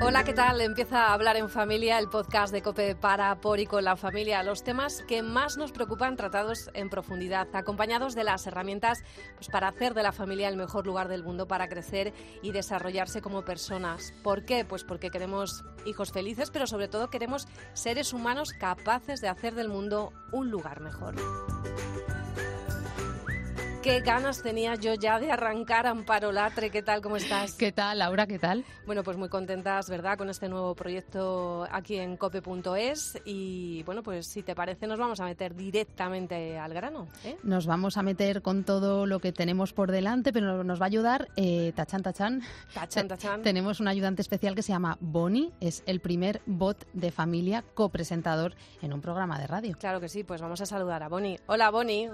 Hola, ¿qué tal? Empieza a hablar en familia el podcast de Cope para, por y con la familia. Los temas que más nos preocupan tratados en profundidad, acompañados de las herramientas pues, para hacer de la familia el mejor lugar del mundo para crecer y desarrollarse como personas. ¿Por qué? Pues porque queremos hijos felices, pero sobre todo queremos seres humanos capaces de hacer del mundo un lugar mejor. Qué ganas tenía yo ya de arrancar Amparo Latre. ¿Qué tal? ¿Cómo estás? ¿Qué tal, Laura? ¿Qué tal? Bueno, pues muy contentas, ¿verdad? Con este nuevo proyecto aquí en cope.es. Y bueno, pues si te parece, nos vamos a meter directamente al grano. ¿eh? Nos vamos a meter con todo lo que tenemos por delante, pero nos va a ayudar eh, Tachan Tachan. Tachan Tachan. Tenemos un ayudante especial que se llama Boni. Es el primer bot de familia copresentador en un programa de radio. Claro que sí, pues vamos a saludar a Boni. Hola, Boni.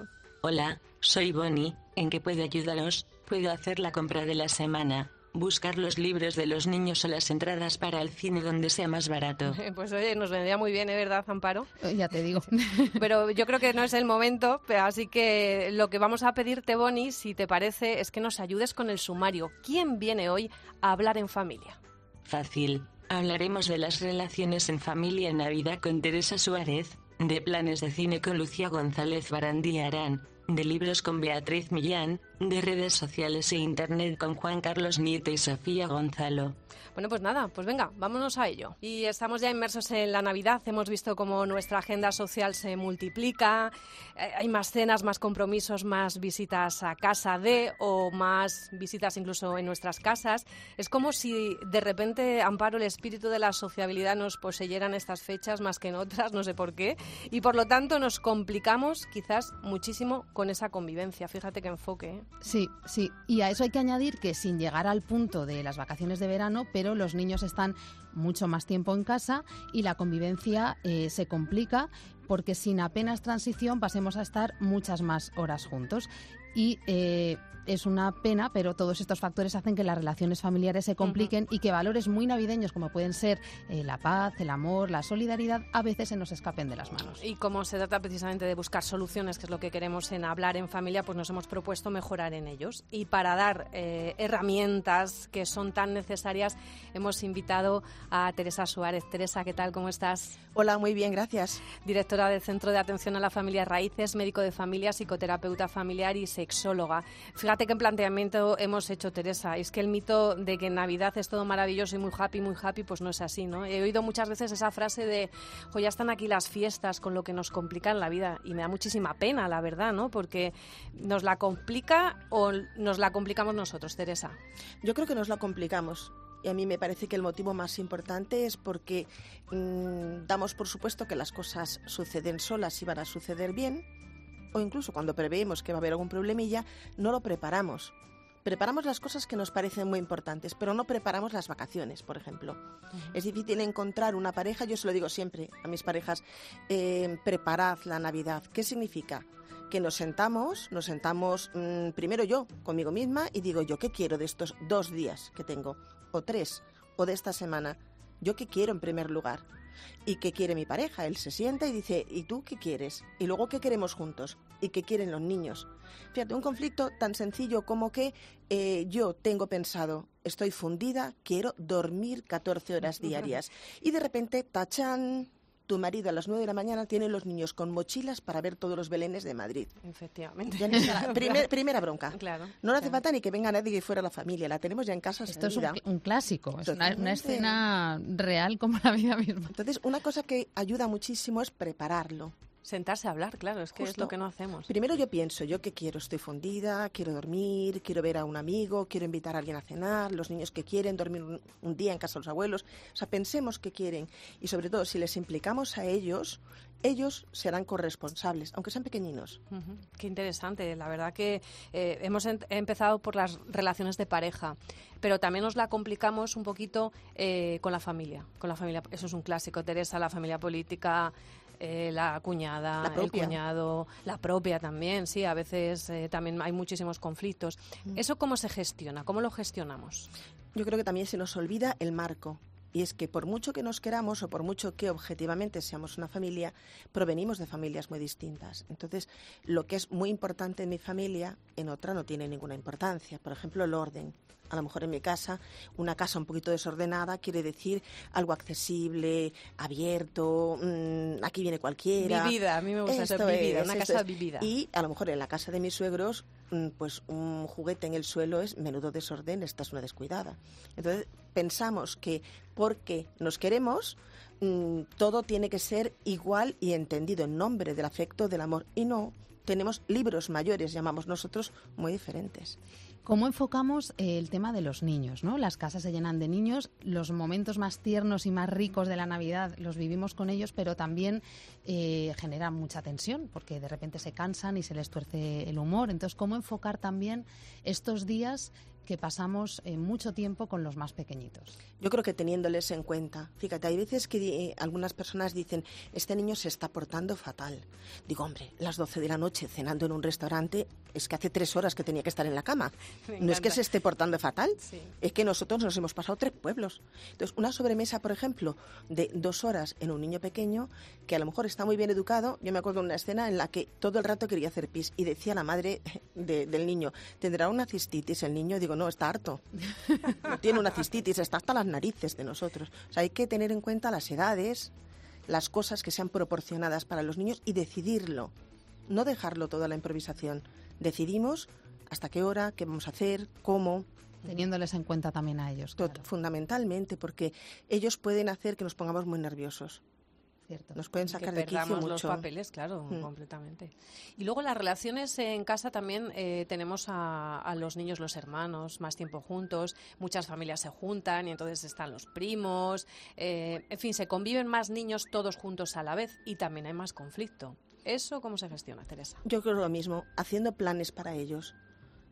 Hola, soy Bonnie. ¿En qué puedo ayudaros? Puedo hacer la compra de la semana, buscar los libros de los niños o las entradas para el cine donde sea más barato. Pues oye, nos vendría muy bien, ¿eh? ¿verdad, Amparo? Eh, Ya te digo. Pero yo creo que no es el momento, así que lo que vamos a pedirte, Bonnie, si te parece, es que nos ayudes con el sumario. ¿Quién viene hoy a hablar en familia? Fácil. Hablaremos de las relaciones en familia en Navidad con Teresa Suárez, de planes de cine con Lucía González Barandí Arán, de libros con Beatriz Millán, de redes sociales e internet con Juan Carlos Nieto y Sofía Gonzalo. Bueno, pues nada, pues venga, vámonos a ello. Y estamos ya inmersos en la Navidad, hemos visto cómo nuestra agenda social se multiplica, eh, hay más cenas, más compromisos, más visitas a casa de o más visitas incluso en nuestras casas. Es como si de repente, Amparo, el espíritu de la sociabilidad nos poseyera en estas fechas más que en otras, no sé por qué, y por lo tanto nos complicamos quizás muchísimo con esa convivencia. Fíjate qué enfoque. ¿eh? Sí, sí. Y a eso hay que añadir que sin llegar al punto de las vacaciones de verano, pero los niños están mucho más tiempo en casa y la convivencia eh, se complica porque sin apenas transición pasemos a estar muchas más horas juntos. Y eh, es una pena, pero todos estos factores hacen que las relaciones familiares se compliquen y que valores muy navideños como pueden ser eh, la paz, el amor, la solidaridad, a veces se nos escapen de las manos. Y como se trata precisamente de buscar soluciones, que es lo que queremos en hablar en familia, pues nos hemos propuesto mejorar en ellos. Y para dar eh, herramientas que son tan necesarias, hemos invitado a Teresa Suárez. Teresa, ¿qué tal? ¿Cómo estás? Hola, muy bien, gracias. Directora del Centro de Atención a la Familia Raíces, médico de familia, psicoterapeuta familiar y sexóloga. Fíjate qué planteamiento hemos hecho, Teresa. Es que el mito de que en Navidad es todo maravilloso y muy happy, muy happy, pues no es así, ¿no? He oído muchas veces esa frase de, jo, ya están aquí las fiestas con lo que nos complican la vida. Y me da muchísima pena, la verdad, ¿no? Porque nos la complica o nos la complicamos nosotros, Teresa. Yo creo que nos la complicamos. Y a mí me parece que el motivo más importante es porque mmm, damos por supuesto que las cosas suceden solas y van a suceder bien, o incluso cuando preveemos que va a haber algún problemilla, no lo preparamos. Preparamos las cosas que nos parecen muy importantes, pero no preparamos las vacaciones, por ejemplo. Uh -huh. Es difícil encontrar una pareja, yo se lo digo siempre a mis parejas, eh, preparad la Navidad. ¿Qué significa? que nos sentamos, nos sentamos mmm, primero yo conmigo misma y digo yo qué quiero de estos dos días que tengo, o tres, o de esta semana. Yo qué quiero en primer lugar y qué quiere mi pareja. Él se sienta y dice, ¿y tú qué quieres? Y luego qué queremos juntos y qué quieren los niños. Fíjate, un conflicto tan sencillo como que eh, yo tengo pensado, estoy fundida, quiero dormir 14 horas diarias. Y de repente, tachan, tu marido a las 9 de la mañana tiene los niños con mochilas para ver todos los belenes de Madrid. Efectivamente. Ya primer, primera bronca. Claro, no le hace claro. falta ni que venga nadie que fuera la familia, la tenemos ya en casa. Esto es un, un clásico, es una, una escena real como la vida misma. Entonces, una cosa que ayuda muchísimo es prepararlo. Sentarse a hablar, claro, es que es Justo. lo que no hacemos. Primero yo pienso, yo qué quiero, estoy fundida, quiero dormir, quiero ver a un amigo, quiero invitar a alguien a cenar, los niños que quieren dormir un, un día en casa de los abuelos. O sea, pensemos qué quieren y sobre todo si les implicamos a ellos, ellos serán corresponsables, aunque sean pequeñinos. Qué interesante. La verdad que eh, hemos empezado por las relaciones de pareja, pero también nos la complicamos un poquito eh, con la familia. Con la familia, eso es un clásico. Teresa, la familia política. Eh, la cuñada, La el cuñado, la propia también, sí, a veces eh, también hay muchísimos conflictos. Mm. ¿Eso cómo se gestiona? ¿Cómo lo gestionamos? Yo creo que también se nos olvida el marco. Y es que por mucho que nos queramos o por mucho que objetivamente seamos una familia, provenimos de familias muy distintas. Entonces, lo que es muy importante en mi familia, en otra no tiene ninguna importancia. Por ejemplo, el orden. A lo mejor en mi casa, una casa un poquito desordenada quiere decir algo accesible, abierto, mm, aquí viene cualquiera. Vivida, a mí me gusta Esto vivida, es, una casa es. vivida. Y a lo mejor en la casa de mis suegros, mm, pues un juguete en el suelo es menudo desorden, esta es una descuidada. Entonces pensamos que porque nos queremos, mm, todo tiene que ser igual y entendido en nombre del afecto, del amor. Y no, tenemos libros mayores, llamamos nosotros, muy diferentes. ¿Cómo enfocamos eh, el tema de los niños? ¿no? Las casas se llenan de niños, los momentos más tiernos y más ricos de la Navidad los vivimos con ellos, pero también eh, genera mucha tensión porque de repente se cansan y se les tuerce el humor. Entonces, ¿cómo enfocar también estos días que pasamos eh, mucho tiempo con los más pequeñitos? Yo creo que teniéndoles en cuenta. Fíjate, hay veces que eh, algunas personas dicen, este niño se está portando fatal. Digo, hombre, las 12 de la noche cenando en un restaurante, es que hace tres horas que tenía que estar en la cama. No es que se esté portando fatal, Sí. es que nosotros nos hemos pasado tres pueblos. Entonces, una sobremesa, por ejemplo, de dos horas en un niño pequeño, que a lo mejor está muy bien educado. Yo me acuerdo de una escena en la que todo el rato quería hacer pis y decía la madre de- del niño, ¿tendrá una cistitis el niño? Digo, no, está harto. No tiene una cistitis, está hasta las narices de nosotros. O sea, hay que tener en cuenta las edades, las cosas que sean proporcionadas para los niños y decidirlo. No dejarlo todo a la improvisación. Decidimos hasta qué hora, qué vamos a hacer, cómo. Teniéndoles en cuenta también a ellos. Claro, Fundamentalmente, porque ellos pueden hacer que nos pongamos muy nerviosos. cierto. Nos pueden que sacar de quicio perdamos los mucho. papeles, claro, Mm. completamente. Y luego las relaciones en casa también eh, tenemos a, a los niños, los hermanos, más tiempo juntos, muchas familias se juntan y entonces están los primos, eh, en fin, se conviven más niños todos juntos a la vez y también hay más conflicto. ¿Eso cómo se gestiona, Teresa? Yo creo lo mismo, haciendo planes para ellos.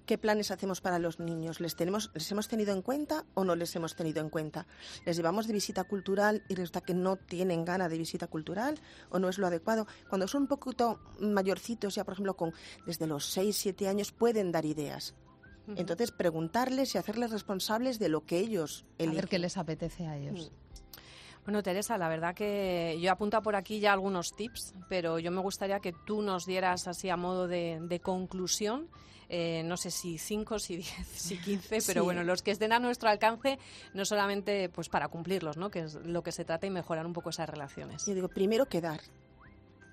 ¿Qué planes hacemos para los niños? ¿Les, tenemos, ¿Les hemos tenido en cuenta o no les hemos tenido en cuenta? ¿Les llevamos de visita cultural y resulta que no tienen gana de visita cultural o no es lo adecuado? Cuando son un poquito mayorcitos, ya por ejemplo con desde los 6, 7 años, pueden dar ideas. Entonces, preguntarles y hacerles responsables de lo que ellos A eligen. ver qué les apetece a ellos. Bueno, Teresa, la verdad que yo apunto por aquí ya algunos tips, pero yo me gustaría que tú nos dieras así a modo de, de conclusión, eh, no sé si 5, si 10, si 15, pero Sí. bueno, los que estén a nuestro alcance, no solamente pues para cumplirlos, ¿no? que es lo que se trata y mejorar un poco esas relaciones. Yo digo, primero quedar.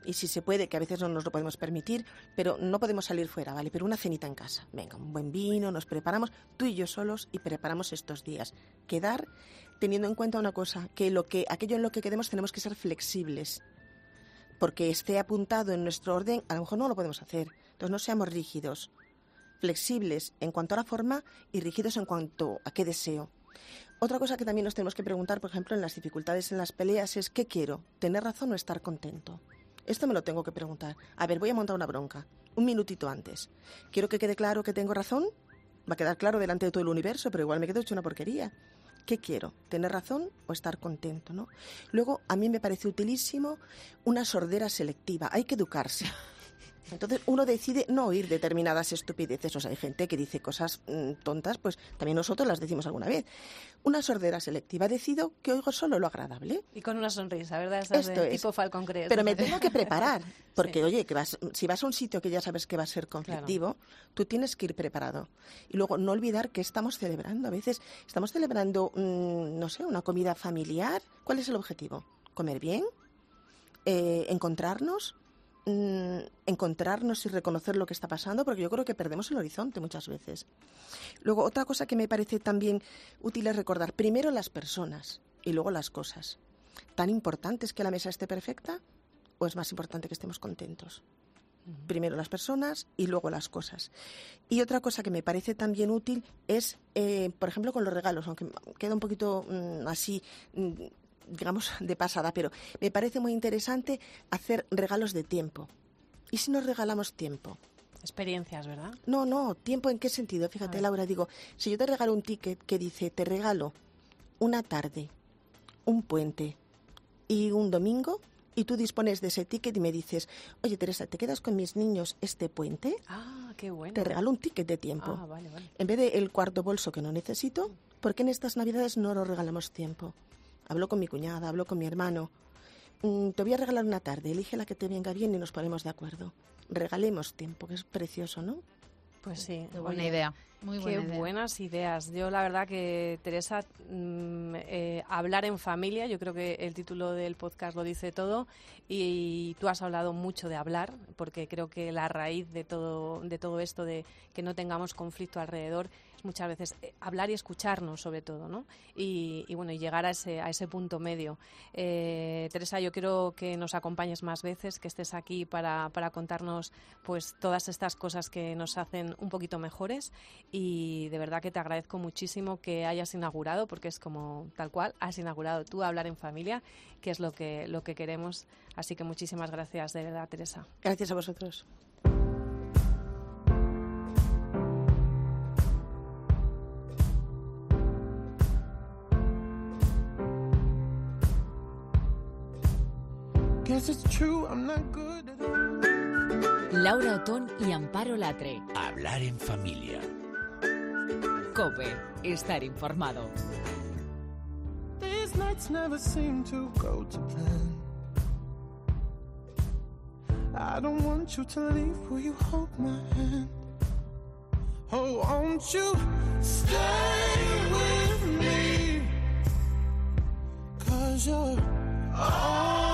Y si se puede, que a veces no nos lo podemos permitir, pero no podemos salir fuera, ¿vale? Pero una cenita en casa. Venga, un buen vino, nos preparamos, tú y yo solos, y preparamos estos días. Quedar teniendo en cuenta una cosa, que, lo que aquello en lo que quedemos tenemos que ser flexibles. Porque esté apuntado en nuestro orden, a lo mejor no lo podemos hacer. Entonces no seamos rígidos. Flexibles en cuanto a la forma y rígidos en cuanto a qué deseo. Otra cosa que también nos tenemos que preguntar, por ejemplo, en las dificultades en las peleas es ¿qué quiero? ¿Tener razón o estar contento? Esto me lo tengo que preguntar. A ver, voy a montar una bronca. Un minutito antes. ¿Quiero que quede claro que tengo razón? Va a quedar claro delante de todo el universo, pero igual me quedo hecho una porquería. ¿Qué quiero? ¿Tener razón o estar contento? ¿no? Luego, a mí me parece utilísimo una sordera selectiva. Hay que educarse. Entonces uno decide no oír determinadas estupideces. O sea, hay gente que dice cosas mm, tontas, pues también nosotros las decimos alguna vez. Una sordera selectiva. Decido que oigo solo lo agradable. Y con una sonrisa, ¿verdad? Esas Esto de es. tipo Falcon Crest. Pero me tengo que preparar, porque Sí. oye, que vas, si vas a un sitio que ya sabes que va a ser conflictivo, tú tienes que ir preparado. Y luego no olvidar que estamos celebrando. A veces estamos celebrando, mm, no sé, una comida familiar. ¿Cuál es el objetivo? ¿Comer bien? Eh, ¿Encontrarnos? Mm, encontrarnos y reconocer lo que está pasando, porque yo creo que perdemos el horizonte muchas veces. Luego, otra cosa que me parece también útil es recordar primero las personas y luego las cosas. ¿Tan importante es que la mesa esté perfecta o es más importante que estemos contentos? Primero las personas y luego las cosas. Y otra cosa que me parece también útil es, eh, por ejemplo, con los regalos, aunque queda un poquito mm, así, mm, digamos, de pasada, pero me parece muy interesante hacer regalos de tiempo. ¿Y si nos regalamos tiempo? Experiencias, ¿verdad? No, no, tiempo en qué sentido. Fíjate. Laura, digo, si yo te regalo un ticket que dice, te regalo una tarde, un puente y un domingo, y tú dispones de ese ticket y me dices, oye Teresa, ¿te quedas con mis niños este puente? Ah, qué bueno. Te regalo un ticket de tiempo. Ah, vale, vale. En vez del el cuarto bolso que no necesito, ¿por qué en estas navidades no nos regalamos tiempo? Hablo con mi cuñada, hablo con mi hermano. Mm, te voy a regalar una tarde, elige la que te venga bien y nos ponemos de acuerdo. Regalemos tiempo, que es precioso, ¿no? Pues sí, Qué buena oye, idea. Muy Qué buena idea. buenas ideas. Yo la verdad que Teresa, mm, eh, hablar en familia, yo creo que el título del podcast lo dice todo y, tú has hablado mucho de hablar, porque creo que la raíz de todo, de todo esto, de que no tengamos conflicto alrededor, muchas veces eh, hablar y escucharnos sobre todo, ¿no? Y, y bueno, y llegar a ese, a ese punto medio. Eh, Teresa, yo quiero que nos acompañes más veces, que estés aquí para, para contarnos pues todas estas cosas que nos hacen un poquito mejores y de verdad que te agradezco muchísimo que hayas inaugurado, porque es como tal cual, has inaugurado tú hablar en familia, que es lo que, lo que queremos. Así que muchísimas gracias, de verdad, Teresa. Gracias a vosotros. Laura Otón y Amparo Latre. Hablar en familia. Cope, estar informado. These nights never seem to go to plan. I don't want you to leave. Will you hold my hand? Oh, won't you stay with me? Cause you're all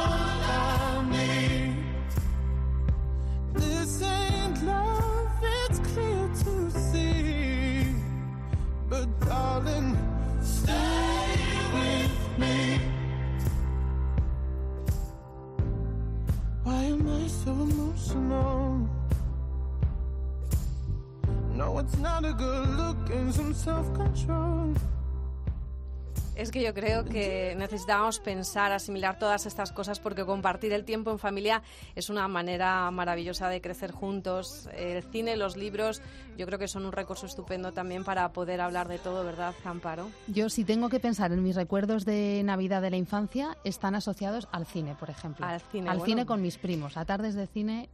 emotional? No, it's not a good look and some self-control. Es que yo creo que necesitamos pensar, asimilar todas estas cosas porque compartir el tiempo en familia es una manera maravillosa de crecer juntos. El cine, los libros, yo creo que son un recurso estupendo también para poder hablar de todo, ¿verdad, Amparo? Yo si tengo que pensar en mis recuerdos de Navidad de la infancia, están asociados al cine, por ejemplo. Al cine, Al bueno. cine con mis primos, a tardes de cine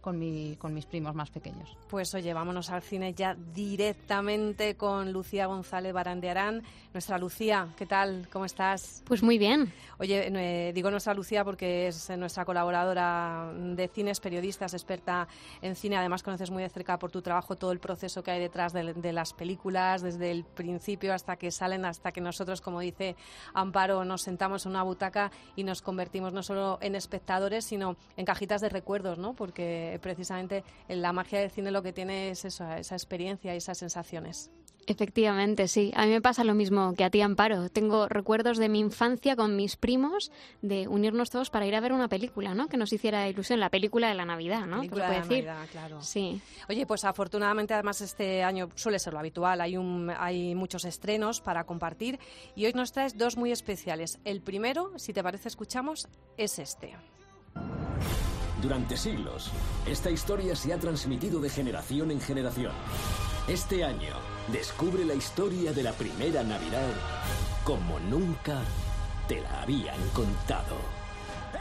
con, mi, con mis primos más pequeños. Pues oye, vámonos al cine ya directamente con Lucía González Barandiarán. Nuestra Lucía, ¿qué tal? ¿Cómo estás? Pues muy bien. Oye, eh, digo nuestra Lucía porque es eh, nuestra colaboradora de cine, es periodista, es experta en cine. Además, conoces muy de cerca por tu trabajo todo el proceso que hay detrás de, de las películas, desde el principio hasta que salen, hasta que nosotros, como dice Amparo, nos sentamos en una butaca y nos convertimos no solo en espectadores, sino en cajitas de recuerdos, ¿no? Porque precisamente la magia del cine lo que tiene es eso, esa experiencia y esas sensaciones. Efectivamente, sí. A mí me pasa lo mismo que a ti, Amparo. Tengo recuerdos de mi infancia con mis primos de unirnos todos para ir a ver una película, ¿no? Que nos hiciera ilusión, la película de la Navidad, ¿no? Película de puede decir. Navidad, claro. Sí. Oye, pues afortunadamente además este año suele ser lo habitual, hay, un, hay muchos estrenos para compartir y hoy nos traes dos muy especiales. El primero, si te parece escuchamos, es este. Durante siglos, esta historia se ha transmitido de generación en generación. Este año, descubre la historia de la primera Navidad como nunca te la habían contado.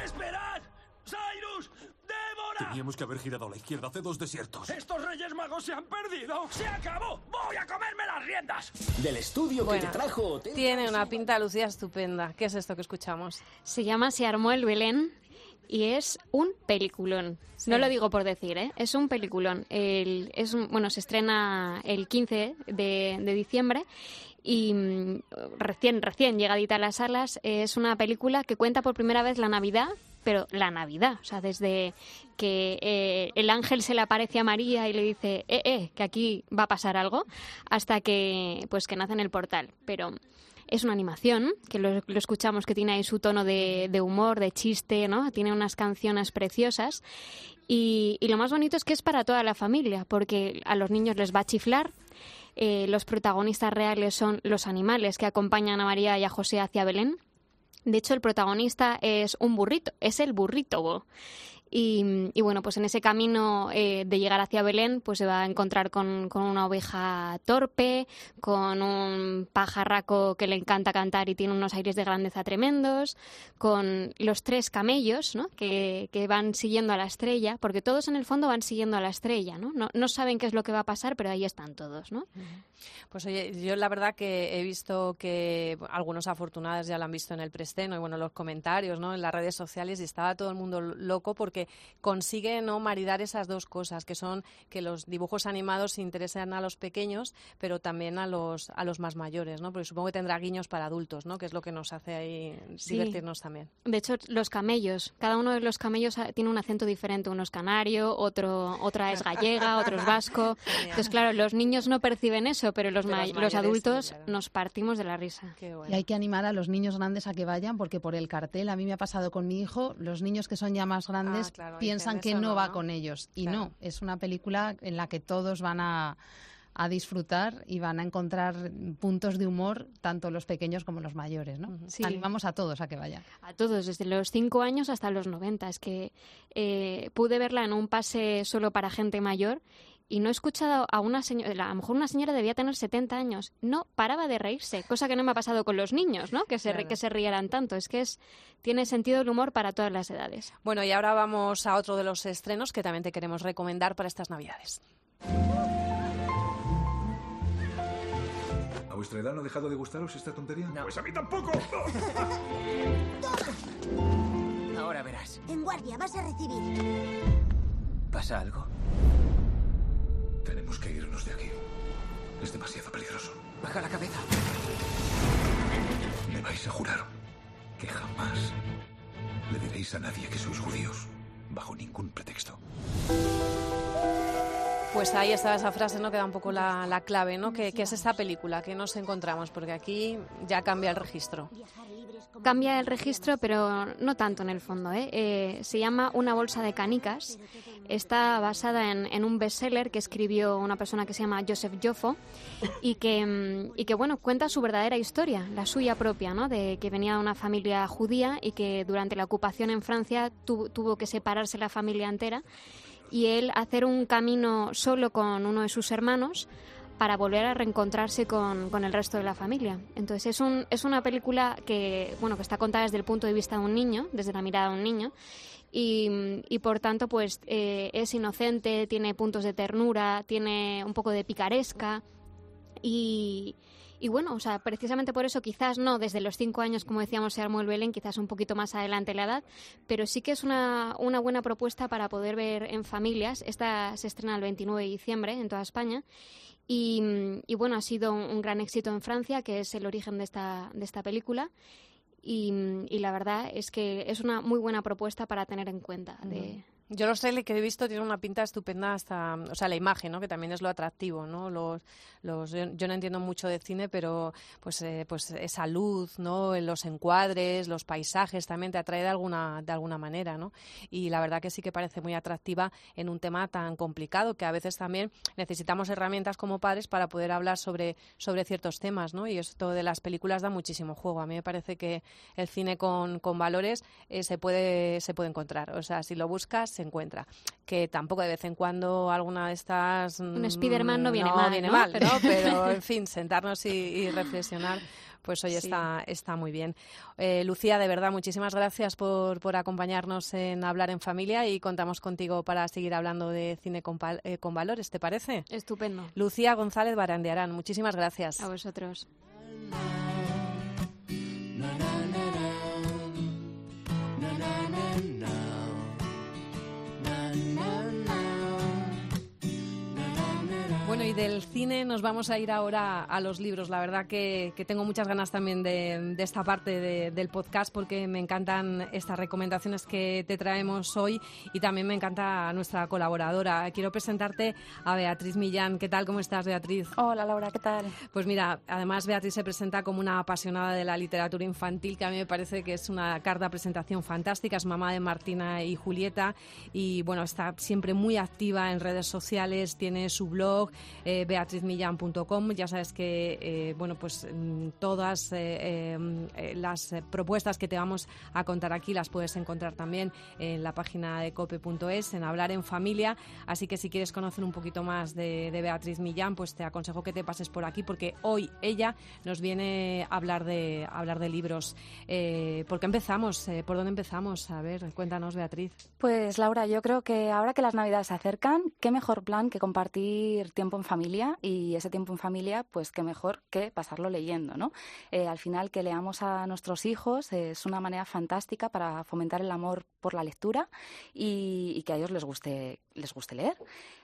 ¡Esperad! ¡Cyrus! ¡Débora! Teníamos que haber girado a la izquierda hace dos desiertos. ¡Estos reyes magos se han perdido! ¡Se acabó! ¡Voy a comerme las riendas! Del estudio Bueno, que te trajo Tiene una pinta Lucía estupenda. ¿Qué es esto que escuchamos? Se llama Se armó el Belén y es un peliculón. Sí. No lo digo por decir, ¿eh? Es un peliculón. El, es un- bueno, se estrena el 15 de, de diciembre y mm, recién, recién llegadita a las salas. Es una película que cuenta por primera vez la Navidad, pero la Navidad. O sea, desde que eh, el ángel se le aparece a María y le dice, eh, eh, que aquí va a pasar algo, hasta que, pues, que nace en el portal. Pero es una animación, que lo, escuchamos que tiene ahí su tono de, de humor, de chiste, ¿no? Tiene unas canciones preciosas. Y, y lo más bonito es que es para toda la familia, porque a los niños les va a chiflar. Eh, los protagonistas reales son los animales que acompañan a María y a José hacia Belén. De hecho, el protagonista es un burrito, es el burrito. Bo. Y, bueno, pues en ese camino eh, de llegar hacia Belén, pues se va a encontrar con, con una oveja torpe, con un pajarraco que le encanta cantar y tiene unos aires de grandeza tremendos, con los tres camellos, ¿no? Que, que van siguiendo a la estrella, porque todos en el fondo van siguiendo a la estrella, ¿no? No, saben qué es lo que va a pasar, pero ahí están todos, ¿no? Pues oye, yo la verdad que he visto que algunos afortunados ya lo han visto en el preestreno y bueno, los comentarios, ¿no? En las redes sociales y estaba todo el mundo loco porque consigue no maridar esas dos cosas, que son que los dibujos animados interesan a los pequeños, pero también a los a los más mayores, ¿no? Porque supongo que tendrá guiños para adultos, ¿no? Que es lo que nos hace ahí Sí. divertirnos también. De hecho, los camellos, cada uno de los camellos tiene un acento diferente. Uno es canario, otro, otra es gallega, otro es vasco. Entonces, claro, los niños no perciben eso, pero los, Pero ma- los los mayores sí, adultos claro. nos partimos de la risa. Y hay que animar a los niños grandes a que vayan porque por el cartel, a mí me ha pasado con mi hijo, los niños que son ya más grandes Claro, piensan que no no, va ¿no? con ellos. Y Claro. no, es una película en la que todos van a, a disfrutar y van a encontrar puntos de humor, tanto los pequeños como los mayores. ¿no? Sí. Animamos a todos a que vayan. A todos, desde los 5 años hasta los 90. Es que eh, pude verla en un pase solo para gente mayor y no he escuchado a una señora, a lo mejor una señora debía tener 70 años, no paraba de reírse, cosa que no me ha pasado con los niños, ¿no? Que se, Claro. que se rieran tanto. Es que es, tiene sentido el humor para todas las edades. Bueno, y ahora vamos a otro de los estrenos que también te queremos recomendar para estas Navidades. ¿A vuestra edad no ha dejado de gustaros esta tontería? Pues a mí tampoco. Ahora verás. En guardia, vas a recibir. ¿Pasa algo? Tenemos que irnos de aquí. Es demasiado peligroso. Baja la cabeza. Me vais a jurar que jamás le diréis a nadie que sois judíos. Bajo ningún pretexto. Pues ahí está esa frase, ¿no? Que da un poco la, la clave, ¿no? Que, es esta película que nos encontramos, porque aquí ya cambia el registro. Cambia el registro, pero no tanto en el fondo. ¿eh? Eh, se llama Una bolsa de canicas. Está basada en, un bestseller que escribió una persona que se llama Joseph Joffo y que, mm, y que bueno, cuenta su verdadera historia, la suya propia, ¿no? de que venía de una familia judía y que durante la ocupación en Francia tu- tuvo que separarse la familia entera y él hacer un camino solo con uno de sus hermanos para volver a reencontrarse con, con el resto de la familia. Entonces es, un, es una película que, bueno, que está contada desde el punto de vista de un niño, desde la mirada de un niño, y, y por tanto pues eh, es inocente, tiene puntos de ternura, tiene un poco de picaresca y, y bueno, o sea, precisamente por eso quizás no desde los cinco años, como decíamos, se armó el Belén, quizás un poquito más adelante la edad, pero sí que es una, una buena propuesta para poder ver en familias. Esta se estrena el 29 de diciembre en toda España. Y, y bueno, ha sido un, gran éxito en Francia, que es el origen de esta, de esta película. Y, y la verdad es que es una muy buena propuesta para tener en cuenta. De, Yo los trailers que he visto tienen una pinta estupenda hasta, o sea, la imagen, ¿no? Que también es lo atractivo, ¿no? Los, los, yo, no entiendo mucho de cine, pero pues, eh, pues esa luz, ¿no? Los encuadres, los paisajes también te atrae de alguna, de alguna manera, ¿no? Y la verdad que sí que parece muy atractiva en un tema tan complicado que a veces también necesitamos herramientas como padres para poder hablar sobre, sobre ciertos temas, ¿no? Y esto de las películas da muchísimo juego. A mí me parece que el cine con, con valores eh, se puede se puede encontrar. O sea, si lo buscas se encuentra. Que tampoco de vez en cuando alguna de estas Un mm, Spiderman no viene mal, viene ¿no? mal, Pero- ¿no? Pero en fin, sentarnos y, y reflexionar. Pues hoy Sí. está, está muy bien. Eh, Lucía, de verdad, muchísimas gracias por, por acompañarnos en Hablar en Familia y contamos contigo para seguir hablando de cine con, eh, con valores, ¿te parece? Estupendo. Lucía González Barandiarán, muchísimas gracias. A vosotros. Y del cine nos vamos a ir ahora a los libros. La verdad que, que tengo muchas ganas también de, de esta parte de- del podcast porque me encantan estas recomendaciones que te traemos hoy y también me encanta nuestra colaboradora. Quiero presentarte a Beatriz Millán. ¿Qué tal? ¿Cómo estás, Beatriz? Hola, Laura, ¿qué tal? Pues mira, además Beatriz se presenta como una apasionada de la literatura infantil, que a mí me parece que es una carta de presentación fantástica. Es mamá de Martina y Julieta y bueno, está siempre muy activa en redes sociales, tiene su blog, eh, beatrizmillan.com. Ya sabes que eh, bueno, pues mm, todas eh, eh, las eh, propuestas que te vamos a contar aquí las puedes encontrar también en la página de cope.es, en Hablar en Familia. Así que si quieres conocer un poquito más de, Beatriz Millán, pues te aconsejo que te pases por aquí porque hoy ella nos viene a hablar de, hablar de libros. Eh, ¿Por qué empezamos? ¿Por dónde empezamos? A ver, cuéntanos, Beatriz. Pues Laura, yo creo que ahora que las Navidades se acercan, qué mejor plan que compartir tiempo en familia y ese tiempo en familia, pues qué mejor que pasarlo leyendo, ¿no? Eh, al final que leamos a nuestros hijos es una manera fantástica para fomentar el amor por la lectura y, y que a ellos les guste les guste leer.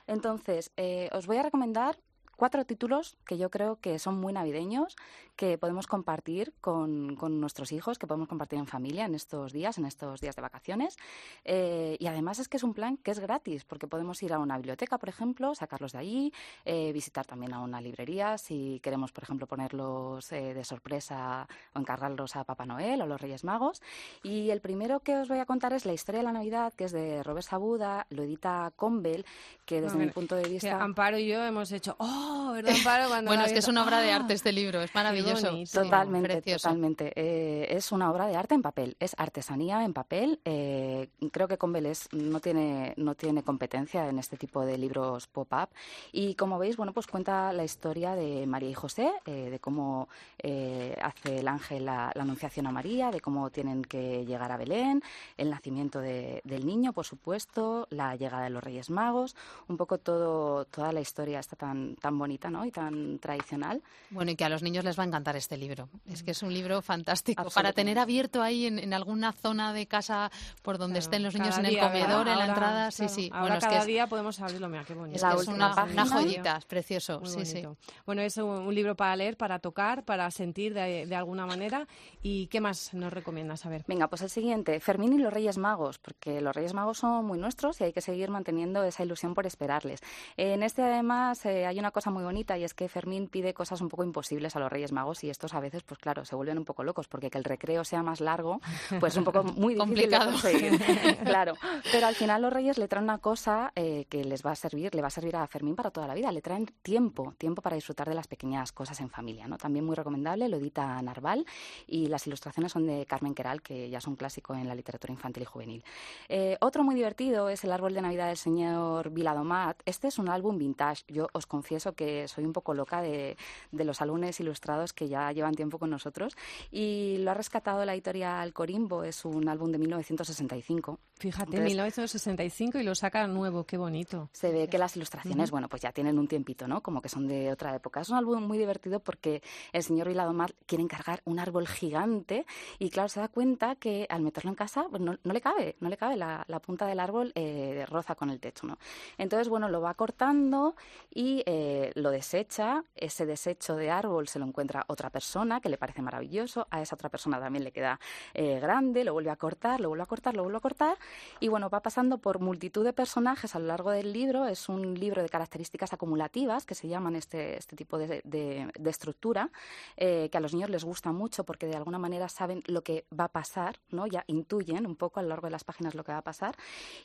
Entonces, eh, os voy a recomendar cuatro títulos que yo creo que son muy navideños, que podemos compartir con, con nuestros hijos, que podemos compartir en familia en estos días, en estos días de vacaciones. Eh, y además es que es un plan que es gratis, porque podemos ir a una biblioteca, por ejemplo, sacarlos de allí, eh, visitar también a una librería, si queremos, por ejemplo, ponerlos eh, de sorpresa o encargarlos a Papá Noel o los Reyes Magos. Y el primero que os voy a contar es la historia de la Navidad, que es de Robert Sabuda, lo edita Conbel, que desde A mi ver, punto de vista... Amparo y yo hemos hecho, ¡oh! ¿Verdad, Amparo? Cuando Bueno, es que es una obra de ¡Ah! arte este libro, es maravilloso. Sí, Totalmente, precioso. totalmente. Eh, es una obra de arte en papel, es artesanía en papel. Eh, creo que Conveles no tiene, no tiene competencia en este tipo de libros pop-up. Y como veis, bueno, pues cuenta la historia de María y José, eh, de cómo eh, hace el ángel la, la anunciación a María, de cómo tienen que llegar a Belén, el nacimiento de- del niño, por supuesto, la llegada de los Reyes Magos, un poco todo, toda la historia está tan, tan bonita ¿no? y tan tradicional. Bueno, y que a los niños les va a encantar este libro. Es que es un libro fantástico para tener abierto ahí en, en alguna zona de casa por donde Claro, estén los niños en el día, comedor, ¿verdad? en la Ahora, entrada. Sí, claro, sí. Ahora Bueno, es que cada es- día podemos abrirlo, mira qué bonito. es que es una, una joyita, es precioso. Muy sí, sí. Bueno, es un, un libro para leer, para tocar, para sentir de, de alguna manera. ¿Y qué más nos recomiendas? A ver. Venga, pues el siguiente, Fermín y los Reyes Magos, porque los Reyes Magos son muy nuestros y hay que seguir manteniendo esa ilusión por esperarles. En este además eh, hay una cosa muy bonita y es que Fermín pide cosas un poco imposibles a los Reyes Magos y estos a veces, pues claro, se vuelven un poco locos porque que el recreo sea más largo, pues es un poco muy difícil de conseguir. claro, pero al final los Reyes le traen una cosa eh, que les va a servir, le va a servir a Fermín para toda la vida. Le traen tiempo, tiempo para disfrutar de las pequeñas cosas en familia, ¿no? También muy recomendable, lo edita Narval y las ilustraciones son de Carmen Queral, que ya es un clásico en la literatura infantil y juvenil. Eh, otro muy divertido es El árbol de Navidad del señor Viladomat. Este es un álbum vintage. Yo os confieso que soy un poco loca de, de los álbumes ilustrados que ya llevan tiempo con nosotros y lo ha rescatado la editorial Corimbo. Es un álbum de 1965. Fíjate, Entonces, 1965 y lo saca nuevo, qué bonito. se ve que las ilustraciones, Ujú. bueno, pues ya tienen un tiempito, ¿no? Como que son de otra época. Es un álbum muy divertido porque el señor Viladomar quiere encargar un árbol gigante y, claro, se da cuenta que al meterlo en casa pues no, no le cabe, no le cabe. La, la punta del árbol eh, roza con el techo, ¿no? Entonces, bueno, lo va cortando y eh, lo desecha. Ese desecho de árbol se lo encuentra otra persona que le parece maravilloso. A esa otra persona también le queda eh, grande, lo vuelve a cortar, lo vuelve a cortar, lo vuelve a cortar. Y bueno, va pasando por multitud de personajes a lo largo del libro. Es un libro de características acumulativas que se llaman este, este tipo de, de- de estructura, eh, que a los niños les gusta mucho porque de alguna manera saben lo que va a pasar, ¿no? Ya intuyen un poco a lo largo de las páginas lo que va a pasar.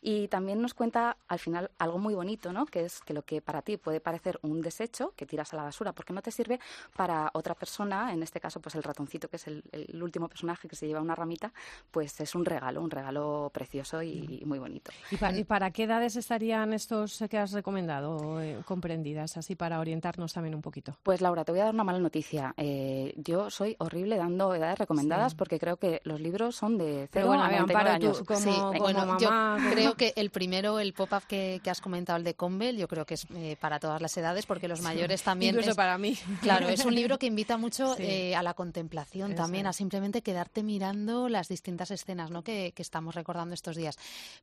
Y también nos cuenta al final algo muy bonito, ¿no? Que es que lo que para ti puede parecer un desecho que tiras a la basura porque no te sirve, para otra persona, en este caso pues el ratoncito, que es el, el último personaje que se lleva una ramita, pues es un regalo, un regalo precioso y, y muy bonito. ¿Y, pa- y para qué edades estarían estos que has recomendado eh, comprendidas? Así para orientarnos también un poquito. Pues Laura, te voy a dar una mala noticia. Eh, yo soy horrible dando edades recomendadas Sí. porque creo que los libros son de 0 Pero bueno, a a ver, 99 Amparo, tú años. como- Sí, como bueno, mamá, yo creo que el primero, el pop-up que, que has comentado, el de Convel, yo creo que es eh, para todas las edades, porque los mayores también... Incluso es- para mí. Claro, es un libro que invita mucho Sí. eh, a la contemplación Eso también, a simplemente quedarte mirando las distintas escenas ¿no? que, que estamos recordando estos días.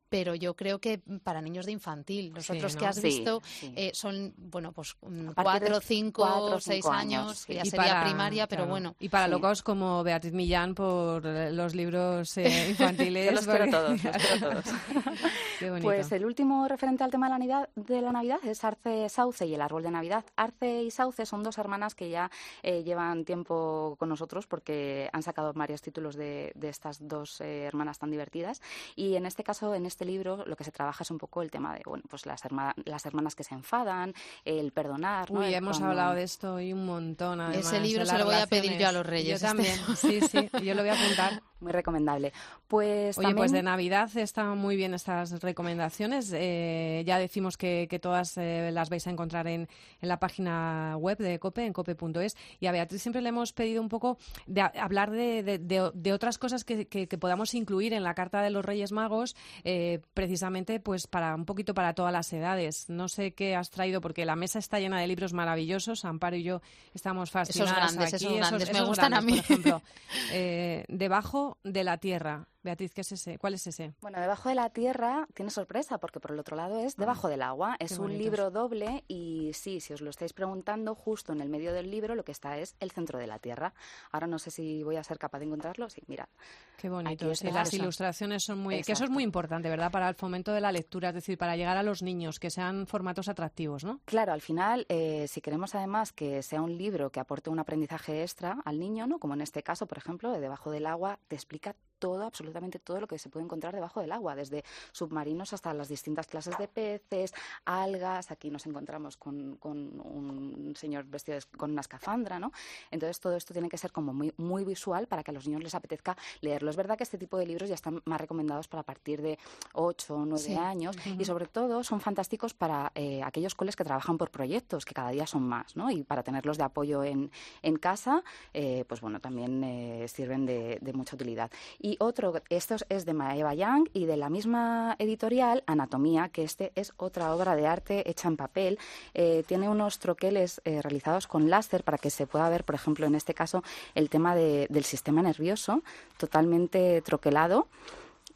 Pero yo creo que para niños de infantil, los Sí, otros ¿no? que has Sí, visto sí. eh, son, bueno, pues mm, cuatro, cinco, cuatro, seis cinco años, años, que ya Y sería para- primaria, pero claro. bueno. Y para Sí. locos como Beatriz Millán por eh, los libros eh, infantiles. Yo los quiero porque- todos, los quiero todos. Qué bonito. Pues el último referente al tema de la Navidad, de la Navidad es Arce Sauce y el árbol de Navidad. Arce y Sauce son dos hermanas que ya eh, llevan tiempo con nosotros porque han sacado varios títulos de, de estas dos eh, hermanas tan divertidas. Y en este caso, en este libro, lo que se trabaja es un poco el tema de bueno, pues las, herma- las hermanas que se enfadan, el perdonar. ¿no? Uy, El hemos cuando- hablado de esto hoy un montón. Además, Ese libro se lo voy a pedir yo a los Reyes, Yo también, este. sí, sí, yo lo voy a apuntar. Muy recomendable. Pues Oye, pues de también- Navidad están muy bien estas recomendaciones. Eh, ya decimos que, que todas eh, las vais a encontrar en, en la página web de COPE, en cope.es. Y a Beatriz siempre le hemos pedido un poco de a- hablar de, de- de- de otras cosas que, que- que podamos incluir en la Carta de los Reyes Magos, eh, precisamente pues para un poquito para todas las edades. No sé qué has traído, porque la mesa está llena de libros maravillosos. Amparo y yo estamos fascinadas grandes, aquí. esos grandes, me esos gustan a mí. Por ejemplo, eh, Debajo de la Tierra. Beatriz, ¿qué es ese? ¿Cuál es ese? Bueno, Debajo de la Tierra tiene sorpresa porque por el otro lado es Debajo del agua. Es un libro doble y sí, si os lo estáis preguntando, justo en el medio del libro lo que está es el centro de la Tierra. Ahora no sé si voy a ser capaz de encontrarlo. Sí, mira. Qué bonito. Sí, las ilustraciones son muy... Que eso es muy importante, ¿verdad? Para el fomento de la lectura, es decir, para llegar a los niños, que sean formatos atractivos, ¿no? Claro, al final, eh, si queremos además que sea un libro que aporte un aprendizaje extra al niño, ¿no? Como en este caso, por ejemplo, de Debajo del agua, te explica todo, absolutamente todo lo que se puede encontrar debajo del agua, desde submarinos hasta las distintas clases de peces, algas. Aquí nos encontramos con, con un señor vestido de- con una escafandra, ¿no? Entonces todo esto tiene que ser como muy, muy visual para que a los niños les apetezca leerlo. Es verdad que este tipo de libros ya están más recomendados para a partir de 8 o 9 Sí. años y sobre todo son fantásticos para eh, aquellos coles que trabajan por proyectos, que cada día son más, ¿no? Y para tenerlos de apoyo en, en casa, eh, pues bueno, también eh, sirven de, de mucha utilidad. Y otro, esto es de Maeva Young y de la misma editorial, Anatomía, que este es otra obra de arte hecha en papel. Eh, tiene unos troqueles eh, realizados con láser para que se pueda ver, por ejemplo, en este caso, el tema de- del sistema nervioso totalmente troquelado.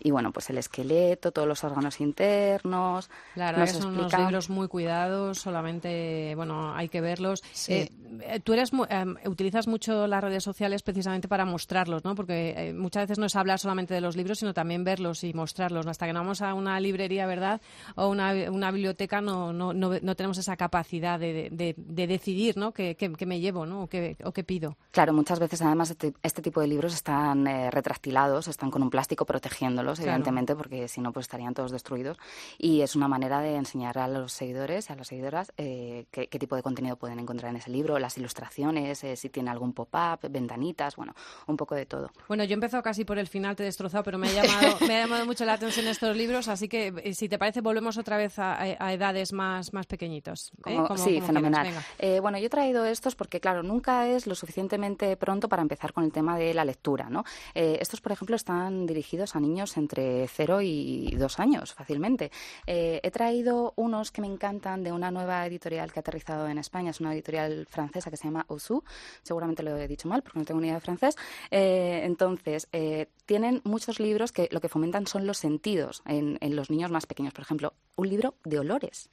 Y bueno, pues el esqueleto, todos los órganos internos. La verdad que son unos explica- libros muy cuidados, solamente, bueno, hay que verlos. Sí. Eh, eh, tú eres, em, utilizas mucho las redes sociales precisamente para mostrarlos, ¿no? Porque eh, muchas veces no es hablar solamente de los libros, sino también verlos y mostrarlos. Hasta que no vamos a una librería, ¿verdad? O una, una biblioteca, no, no, no, no tenemos esa capacidad de, de- de decidir, ¿no? ¿Qué, qué- qué me llevo, ¿no? O qué, o qué pido. Claro, muchas veces además este, este tipo de libros están eh, retractilados, están con un plástico protegiéndolos, Claro. evidentemente, porque si no, pues estarían todos destruidos. Y es una manera de enseñar a los seguidores, a las seguidoras, eh, qué, qué tipo de contenido pueden encontrar en ese libro, las ilustraciones, eh, si tiene algún pop-up, ventanitas, bueno, un poco de todo. Bueno, yo he empezado casi por el final, te he destrozado, pero me ha llamado, me ha llamado mucho la atención estos libros, así que eh, si te parece volvemos otra vez a, a edades más, más pequeñitos. ¿eh? Como- Como- sí, como fenomenal. Eh, bueno, yo he traído estos porque, claro, nunca es lo suficientemente pronto para empezar con el tema de la lectura, ¿no? Eh, estos, por ejemplo, están dirigidos a niños entre 0 y 2 años, fácilmente. Eh, he traído unos que me encantan de una nueva editorial que ha aterrizado en España, es una editorial francesa que se llama Osu, seguramente lo he dicho mal porque no tengo ni idea de francés. Eh, entonces, eh, tienen muchos libros que lo que fomentan son los sentidos en, en los niños más pequeños. Por ejemplo, un libro de olores.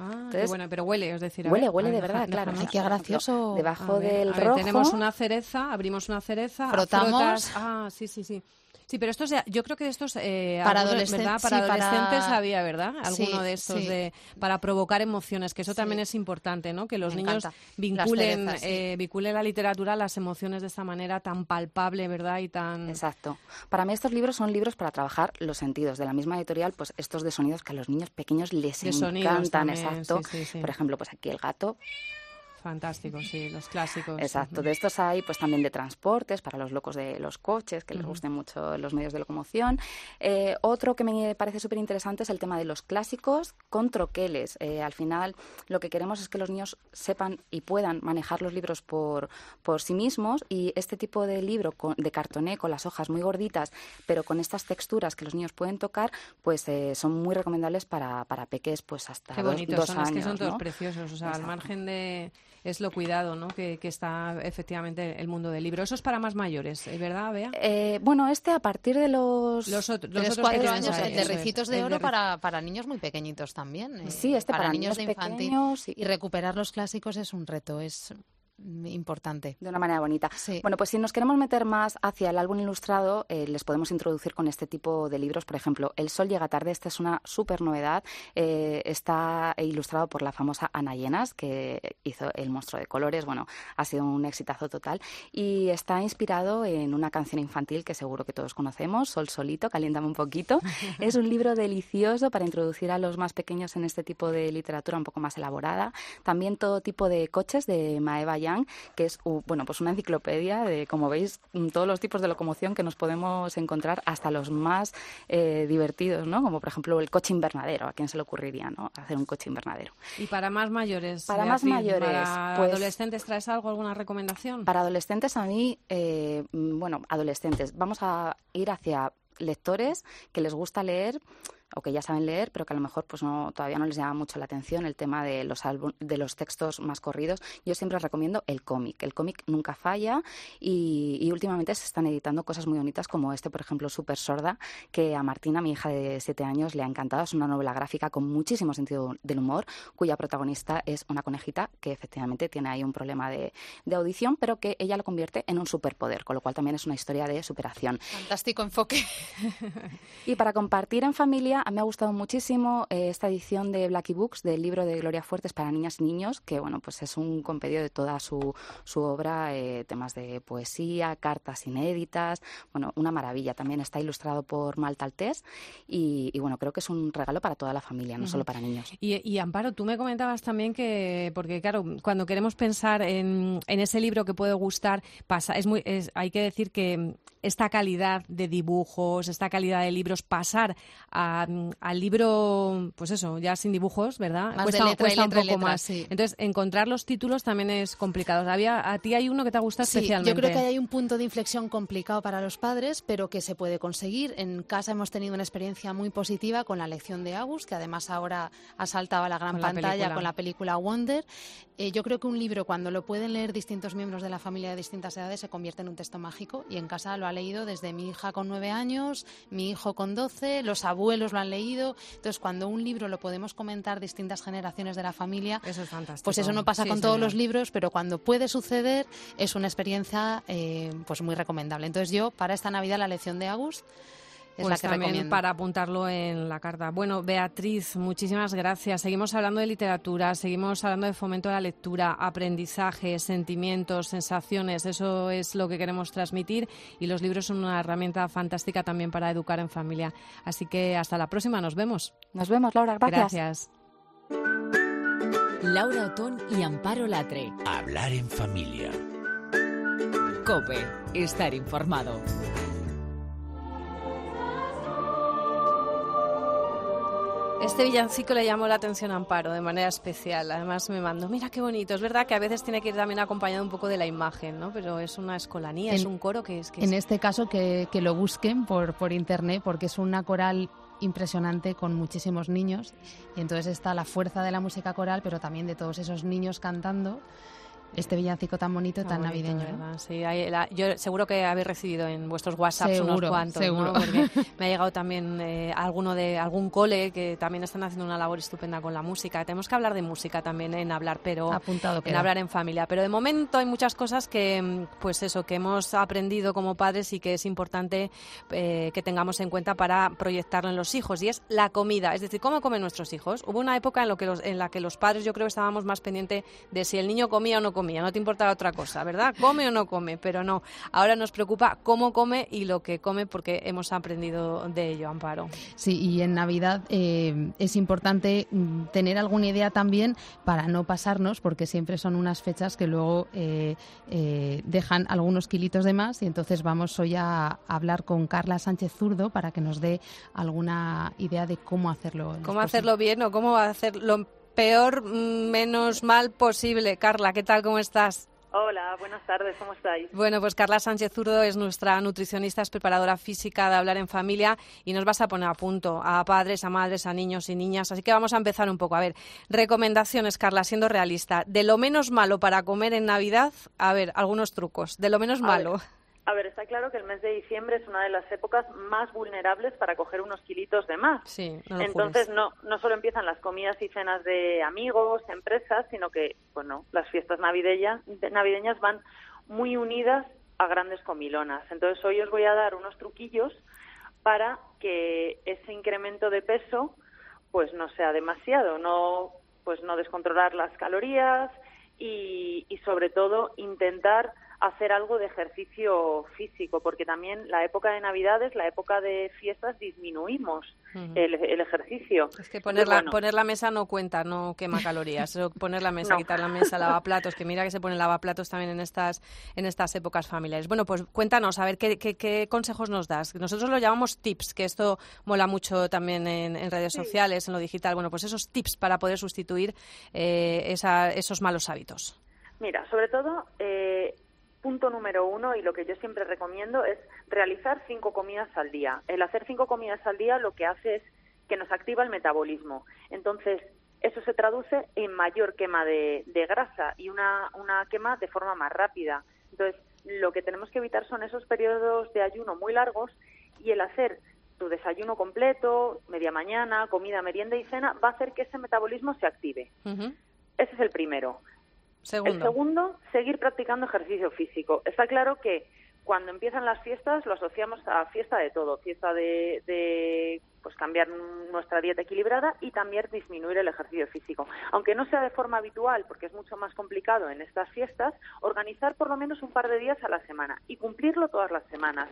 Ah, qué Entonces, bueno, pero huele, es decir, huele, ver, huele ver, de deja- verdad, claro. déjame. O sea, por ejemplo, Debajo A ver, del a ver, rojo. tenemos una cereza, abrimos una cereza, Frotamos. frotas- Ah, sí, sí, sí. Sí, pero estos, yo creo que de estos eh, Para algunos, adolescentes, Para adolescentes había, ¿verdad? Alguno de estos de para provocar emociones, que eso también es importante, ¿no? Que los Me niños encanta. Vinculen, cerezas, eh, vinculen la literatura a las emociones de esta manera tan palpable, ¿verdad? Y tan Exacto. Para mí estos libros son libros para trabajar los sentidos. De la misma editorial, pues estos de sonidos que a los niños pequeños les De encantan. también, exacto. Por ejemplo, pues aquí el gato. Fantásticos, sí, los clásicos. Exacto. De estos hay pues también de transportes para los locos de los coches, que les gusten mucho los medios de locomoción. Eh, otro que me parece súper interesante es el tema de los clásicos con troqueles. Eh, al final lo que queremos es que los niños sepan y puedan manejar los libros por, por sí mismos y este tipo de libro con- de cartoné con las hojas muy gorditas, pero con estas texturas que los niños pueden tocar, pues eh, son muy recomendables para, para peques pues hasta Qué dos, bonitos dos son, años. es que son todos ¿no? preciosos. O sea, al margen de. Es lo cuidado, ¿no? Que, que está efectivamente el mundo del libro. Eso es para más mayores. ¿verdad, Bea? Eh, bueno, este a partir de los... Los, los los otros cuatro años, el de de Oro para, para niños muy pequeñitos también. eh, Sí, este para niños niños de infantil. y- Y recuperar los clásicos es un reto. Es importante. De una manera bonita. Bueno, pues si nos queremos meter más hacia el álbum ilustrado, eh, les podemos introducir con este tipo de libros. Por ejemplo, El sol llega tarde, esta es una súper novedad. Eh, está ilustrado por la famosa Ana Llenas, que hizo El monstruo de colores. Bueno, ha sido un exitazo total. Y está inspirado en una canción infantil que seguro que todos conocemos, Sol Solito, caliéntame un poquito. es un libro delicioso para introducir a los más pequeños en este tipo de literatura un poco más elaborada. También todo tipo de coches de Maeva Que es bueno, pues una enciclopedia de, como veis, todos los tipos de locomoción que nos podemos encontrar, hasta los más eh, divertidos, ¿no? Como por ejemplo el coche invernadero. ¿A quién se le ocurriría, no? Hacer un coche invernadero. Y para más mayores. Para más mayores. Para pues, adolescentes, ¿traes algo, alguna recomendación? Para adolescentes, a mí, eh, bueno, adolescentes, vamos a ir hacia lectores que les gusta leer o que ya saben leer, pero que a lo mejor pues no, todavía no les llama mucho la atención el tema de los de los textos más corridos. Yo siempre recomiendo el cómic. El cómic nunca falla y, últimamente se están editando cosas muy bonitas como este, por ejemplo, Super Sorda, que a Martina, mi hija de siete años, le ha encantado. Es una novela gráfica con muchísimo sentido del humor, cuya protagonista es una conejita que efectivamente tiene ahí un problema de, de audición, pero que ella lo convierte en un superpoder, con lo cual también es una historia de superación. Fantástico enfoque. y para compartir en familia, a mí me ha gustado muchísimo eh, esta edición de Blacky Books del libro de Gloria Fuertes para niñas y niños, que bueno, pues es un compendio de toda su, su obra, eh, temas de poesía, cartas inéditas, bueno, una maravilla. También está ilustrado por Malta Altés y, bueno, creo que es un regalo para toda la familia, no solo para niños. Y, Amparo, tú me comentabas también que, porque claro, cuando queremos pensar en, en ese libro que puede gustar, pasa, es muy, es, hay que decir que esta calidad de dibujos, esta calidad de libros, pasar a al libro, pues eso, ya sin dibujos, ¿verdad? cuesta, un poco más. Entonces, encontrar los títulos también es complicado. Había, ¿A ti hay uno que te gusta sí, especialmente? Yo creo que hay un punto de inflexión complicado para los padres, pero que se puede conseguir. En casa hemos tenido una experiencia muy positiva con la lección de Agus, que además ahora ha saltado a la gran pantalla con la película Wonder. Eh, yo creo que un libro, cuando lo pueden leer distintos miembros de la familia de distintas edades, se convierte en un texto mágico. Y en casa lo ha leído desde mi hija con nueve años, mi hijo con doce, los abuelos lo han leído. Entonces, cuando un libro lo podemos comentar distintas generaciones de la familia, eso es fantástico. Pues eso no pasa con todos los libros, pero cuando puede suceder es una experiencia eh, pues muy recomendable. Entonces, yo para esta Navidad la lección de Agus pues también para apuntarlo en la carta. Bueno, Beatriz, muchísimas gracias. Seguimos hablando de literatura, seguimos hablando de fomento de la lectura, aprendizaje, sentimientos, sensaciones. Eso es lo que queremos transmitir y los libros son una herramienta fantástica también para educar en familia. Así que hasta la próxima, nos vemos. Nos vemos, Laura. Gracias. Gracias. Laura Otón y Amparo Latre. Hablar en familia. Cope, estar informado. Este villancico le llamó la atención a Amparo de manera especial. Además me mandó, mira qué bonito. Es verdad que a veces tiene que ir también acompañado un poco de la imagen, ¿no? Pero es una escolanía, es un coro que es... en este caso que, que, lo busquen por, por internet porque es una coral impresionante con muchísimos niños. Y entonces está la fuerza de la música coral, pero también de todos esos niños cantando este villancico tan bonito, tan navideño. Sí, yo seguro que habéis recibido en vuestros WhatsApps unos cuantos, seguro. Porque me ha llegado también eh, alguno de algún cole que también están haciendo una labor estupenda con la música. Tenemos que hablar de música también en hablar, pero Apuntado en hablar en familia. Pero de momento hay muchas cosas que, pues eso, que hemos aprendido como padres y que es importante eh, que tengamos en cuenta para proyectarlo en los hijos. Y es la comida, es decir, cómo comen nuestros hijos. Hubo una época en, lo que en la que los padres, yo creo, estábamos más pendientes de si el niño comía o no comía comía, no te importa otra cosa, ¿verdad? Come o no come, pero no. Ahora nos preocupa cómo come y lo que come porque hemos aprendido de ello, Amparo. Sí, y en Navidad eh, es importante mm, tener alguna idea también para no pasarnos, porque siempre son unas fechas que luego eh, eh, dejan algunos kilitos de más y entonces vamos hoy a hablar con Carla Sánchez Zurdo para que nos dé alguna idea de cómo hacerlo. Cómo hacerlo bien o cómo hacerlo peor, menos mal posible. Carla, ¿qué tal? ¿Cómo estás? Hola, buenas tardes, ¿cómo estáis? Bueno, pues Carla Sánchez Zurdo es nuestra nutricionista, es preparadora física de Hablar en Familia y nos vas a poner a punto a padres, a madres, a niños y niñas. Así que vamos a empezar un poco. A ver, recomendaciones, Carla, siendo realista. De lo menos malo para comer en Navidad, a ver, algunos trucos. De lo menos malo. A ver, está claro que el mes de diciembre es una de las épocas más vulnerables para coger unos kilitos de más. Sí, no Entonces no, no solo empiezan las comidas y cenas de amigos, empresas, sino que, bueno, las fiestas navideñas, de- navideñas van muy unidas a grandes comilonas. Entonces hoy os voy a dar unos truquillos para que ese incremento de peso pues no sea demasiado, no pues no descontrolar las calorías y, y sobre todo intentar hacer algo de ejercicio físico, porque también la época de Navidades, la época de fiestas, disminuimos Ujú. el, el ejercicio. Es que poner la, poner la mesa no cuenta, no quema calorías. Eso, poner la mesa, No. quitar la mesa, lavaplatos, que mira que se ponen lavaplatos también en estas, en estas épocas familiares. Bueno, pues cuéntanos, a ver, ¿qué, qué, qué consejos nos das? Nosotros lo llamamos tips, que esto mola mucho también en, en redes sociales, en lo digital. Bueno, pues esos tips para poder sustituir eh, esa- esos malos hábitos. Mira, sobre todo, eh, punto número uno y lo que yo siempre recomiendo es realizar cinco comidas al día. El hacer cinco comidas al día lo que hace es que nos activa el metabolismo. Entonces, eso se traduce en mayor quema de, de grasa y una, una quema de forma más rápida. Entonces, lo que tenemos que evitar son esos periodos de ayuno muy largos y el hacer tu desayuno completo, media mañana, comida, merienda y cena, va a hacer que ese metabolismo se active. Ese es el primero. Segundo. El segundo, seguir practicando ejercicio físico. Está claro que cuando empiezan las fiestas lo asociamos a fiesta de todo, fiesta de, de, pues cambiar nuestra dieta equilibrada y también disminuir el ejercicio físico. Aunque no sea de forma habitual, porque es mucho más complicado en estas fiestas, organizar por lo menos un par de días a la semana y cumplirlo todas las semanas.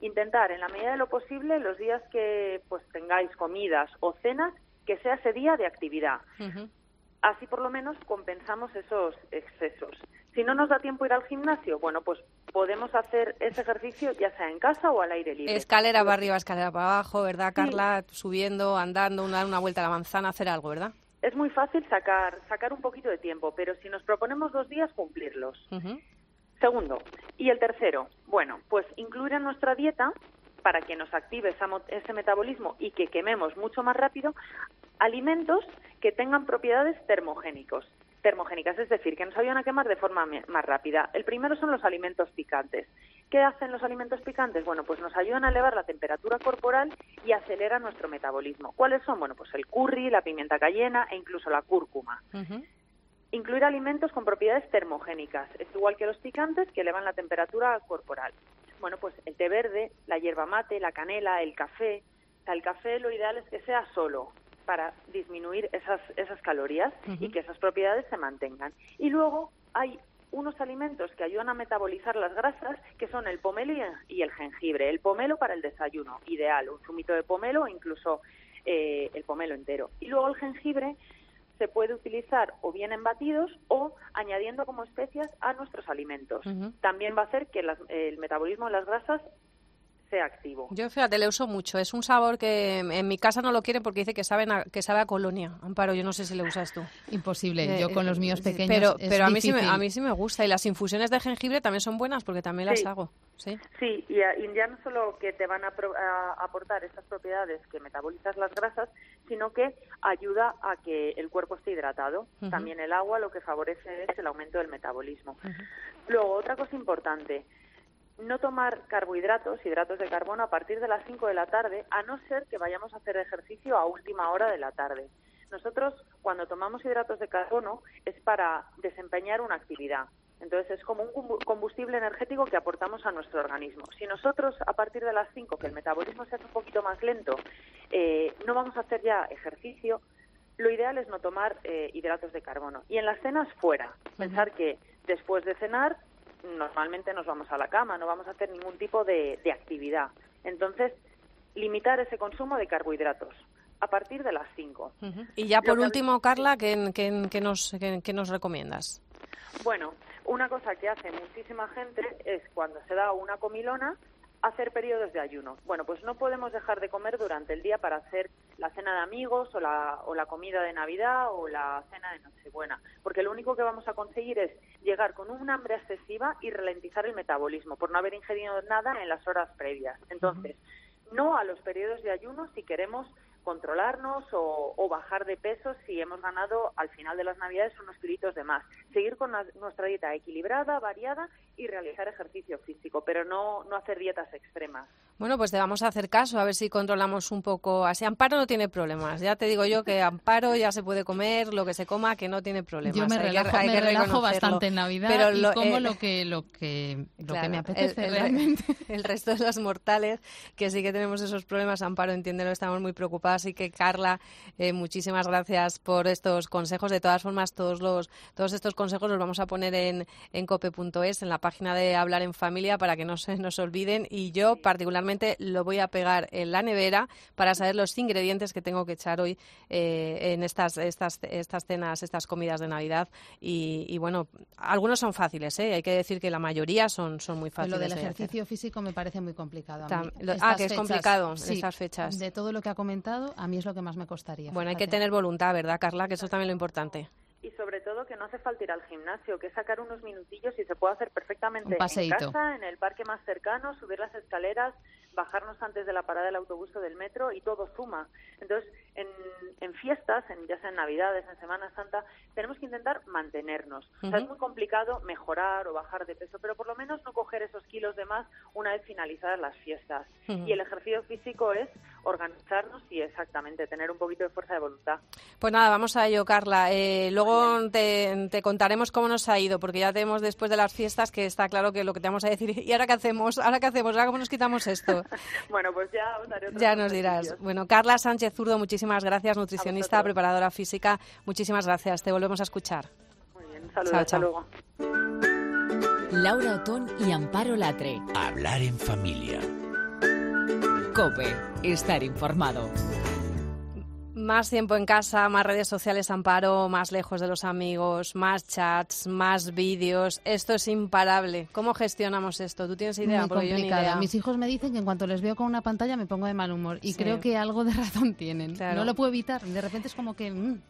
Intentar, en la medida de lo posible, los días que pues tengáis comidas o cenas, que sea ese día de actividad. Así por lo menos compensamos esos excesos. Si no nos da tiempo ir al gimnasio, bueno, pues podemos hacer ese ejercicio ya sea en casa o al aire libre. Escalera para arriba, escalera para abajo, ¿verdad, Carla? Subiendo, andando, dar una vuelta a la manzana, hacer algo, ¿verdad? Es muy fácil sacar, sacar un poquito de tiempo, pero si nos proponemos dos días, cumplirlos. Segundo. Y el tercero, bueno, pues incluir en nuestra dieta, para que nos active esa ese metabolismo y que quememos mucho más rápido, alimentos que tengan propiedades termogénicos. Termogénicas, es decir, que nos ayudan a quemar de forma más rápida. El primero son los alimentos picantes. ¿Qué hacen los alimentos picantes? Bueno, pues nos ayudan a elevar la temperatura corporal y aceleran nuestro metabolismo. ¿Cuáles son? Bueno, pues el curry, la pimienta cayena e incluso la cúrcuma. Incluir alimentos con propiedades termogénicas. Es igual que los picantes que elevan la temperatura corporal. Bueno, pues el té verde, la hierba mate, la canela, el café. O sea, el café lo ideal es que sea solo para disminuir esas, esas calorías y que esas propiedades se mantengan. Y luego hay unos alimentos que ayudan a metabolizar las grasas, que son el pomelo y el, jengibre. El pomelo para el desayuno, ideal, un zumito de pomelo o incluso eh, el pomelo entero. Y luego el jengibre se puede utilizar o bien en batidos o añadiendo como especias a nuestros alimentos. También va a hacer que las- el metabolismo de las grasas sea activo. Yo, fíjate, le uso mucho. Es un sabor que en mi casa no lo quieren porque dice que sabe a, que sabe a colonia. Amparo, yo no sé si le usas tú. Imposible. Eh, Yo con eh, los míos sí, pequeños Pero, es pero a, mí sí me, a mí sí me gusta. Y las infusiones de jengibre también son buenas porque también las hago. Sí. Sí, y, a- y ya no solo que te van a, pro- a aportar estas propiedades que metabolizas las grasas, sino que ayuda a que el cuerpo esté hidratado. También el agua lo que favorece es el aumento del metabolismo. Luego, otra cosa importante, no tomar carbohidratos, hidratos de carbono, a partir de las 5 de la tarde, a no ser que vayamos a hacer ejercicio a última hora de la tarde. Nosotros, cuando tomamos hidratos de carbono, es para desempeñar una actividad. Entonces, es como un combu- combustible energético que aportamos a nuestro organismo. Si nosotros, a partir de las 5, que el metabolismo se hace un poquito más lento, eh, no vamos a hacer ya ejercicio, lo ideal es no tomar eh, hidratos de carbono. Y en las cenas, fuera. Pensar que después de cenar, normalmente nos vamos a la cama, no vamos a hacer ningún tipo de, de actividad. Entonces, limitar ese consumo de carbohidratos a partir de las 5. Y ya Lo por que- último, Carla, ¿qué, qué- qué nos, qué- qué nos recomiendas? Bueno, una cosa que hace muchísima gente es cuando se da una comilona hacer periodos de ayuno. Bueno, pues no podemos dejar de comer durante el día para hacer la cena de amigos o la, o la comida de Navidad o la cena de Nochebuena, porque lo único que vamos a conseguir es llegar con un hambre excesiva y ralentizar el metabolismo por no haber ingerido nada en las horas previas. Entonces, no a los periodos de ayuno si queremos controlarnos o, o bajar de peso si hemos ganado al final de las navidades unos kilitos de más. Seguir con la- nuestra dieta equilibrada, variada y realizar ejercicio físico, pero no, no hacer dietas extremas. Bueno, pues te vamos a hacer caso, a ver si controlamos un poco. Así, Amparo no tiene problemas. Ya te digo yo que Amparo ya se puede comer lo que se coma, que no tiene problemas. Yo me Hay relajo, me bastante en Navidad Pero y como eh, lo que lo que lo que me apetece el, realmente. el resto de los mortales que sí que tenemos esos problemas, Amparo, entiéndelo, estamos muy preocupadas. Así que, Carla, eh, muchísimas gracias por estos consejos. De todas formas, todos los todos estos consejos los vamos a poner en, en cope.es, en la página de Hablar en Familia, para que no se nos olviden. Y yo, particularmente, lo voy a pegar en la nevera para saber los ingredientes que tengo que echar hoy eh, en estas, estas, estas cenas, estas comidas de Navidad. Y, y, bueno, algunos son fáciles, ¿eh? hay que decir que la mayoría son, son muy fáciles. Lo del de ejercicio físico me parece muy complicado. A mí. Lo- ah, que es complicado en sí, estas fechas. De todo lo que ha comentado, a mí es lo que más me costaría. Bueno, hay que tener voluntad, ¿verdad, Carla? Que eso es también lo importante. Y sobre todo que no hace falta ir al gimnasio, que es sacar unos minutillos y se puede hacer perfectamente en casa, en el parque más cercano, subir las escaleras, bajarnos antes de la parada del autobús o del metro y todo suma. Entonces, en, en fiestas, en, ya sea en Navidades, en Semana Santa, tenemos que intentar mantenernos. O sea, es muy complicado mejorar o bajar de peso, pero por lo menos no coger esos kilos de más una vez finalizadas las fiestas. Y el ejercicio físico es organizarnos y exactamente tener un poquito de fuerza de voluntad. Pues nada, vamos a ello, Carla. Eh, luego te, te contaremos cómo nos ha ido, porque ya tenemos después de las fiestas que está claro que lo que te vamos a decir, ¿y ahora qué hacemos? ¿Ahora qué hacemos? ¿Ahora cómo nos quitamos esto? Bueno, pues ya os daré otros Ya nos dirás. Bueno, Carla Sánchez Zurdo, muchísimas gracias, nutricionista, preparadora física. Muchísimas gracias. Te volvemos a escuchar. Muy bien, saludos, Chao, hasta chao. luego. Laura Otón y Amparo Latre. Hablar en familia. Cope, estar informado. Más tiempo en casa, más redes sociales, Amparo, más lejos de los amigos, más chats, más vídeos. Esto es imparable. ¿Cómo gestionamos esto? ¿Tú tienes idea? Muy Porque yo ni complicado. idea. Mis hijos me dicen que en cuanto les veo con una pantalla me pongo de mal humor y Sí. creo que algo de razón tienen. Claro. No lo puedo evitar. De repente es como que mm,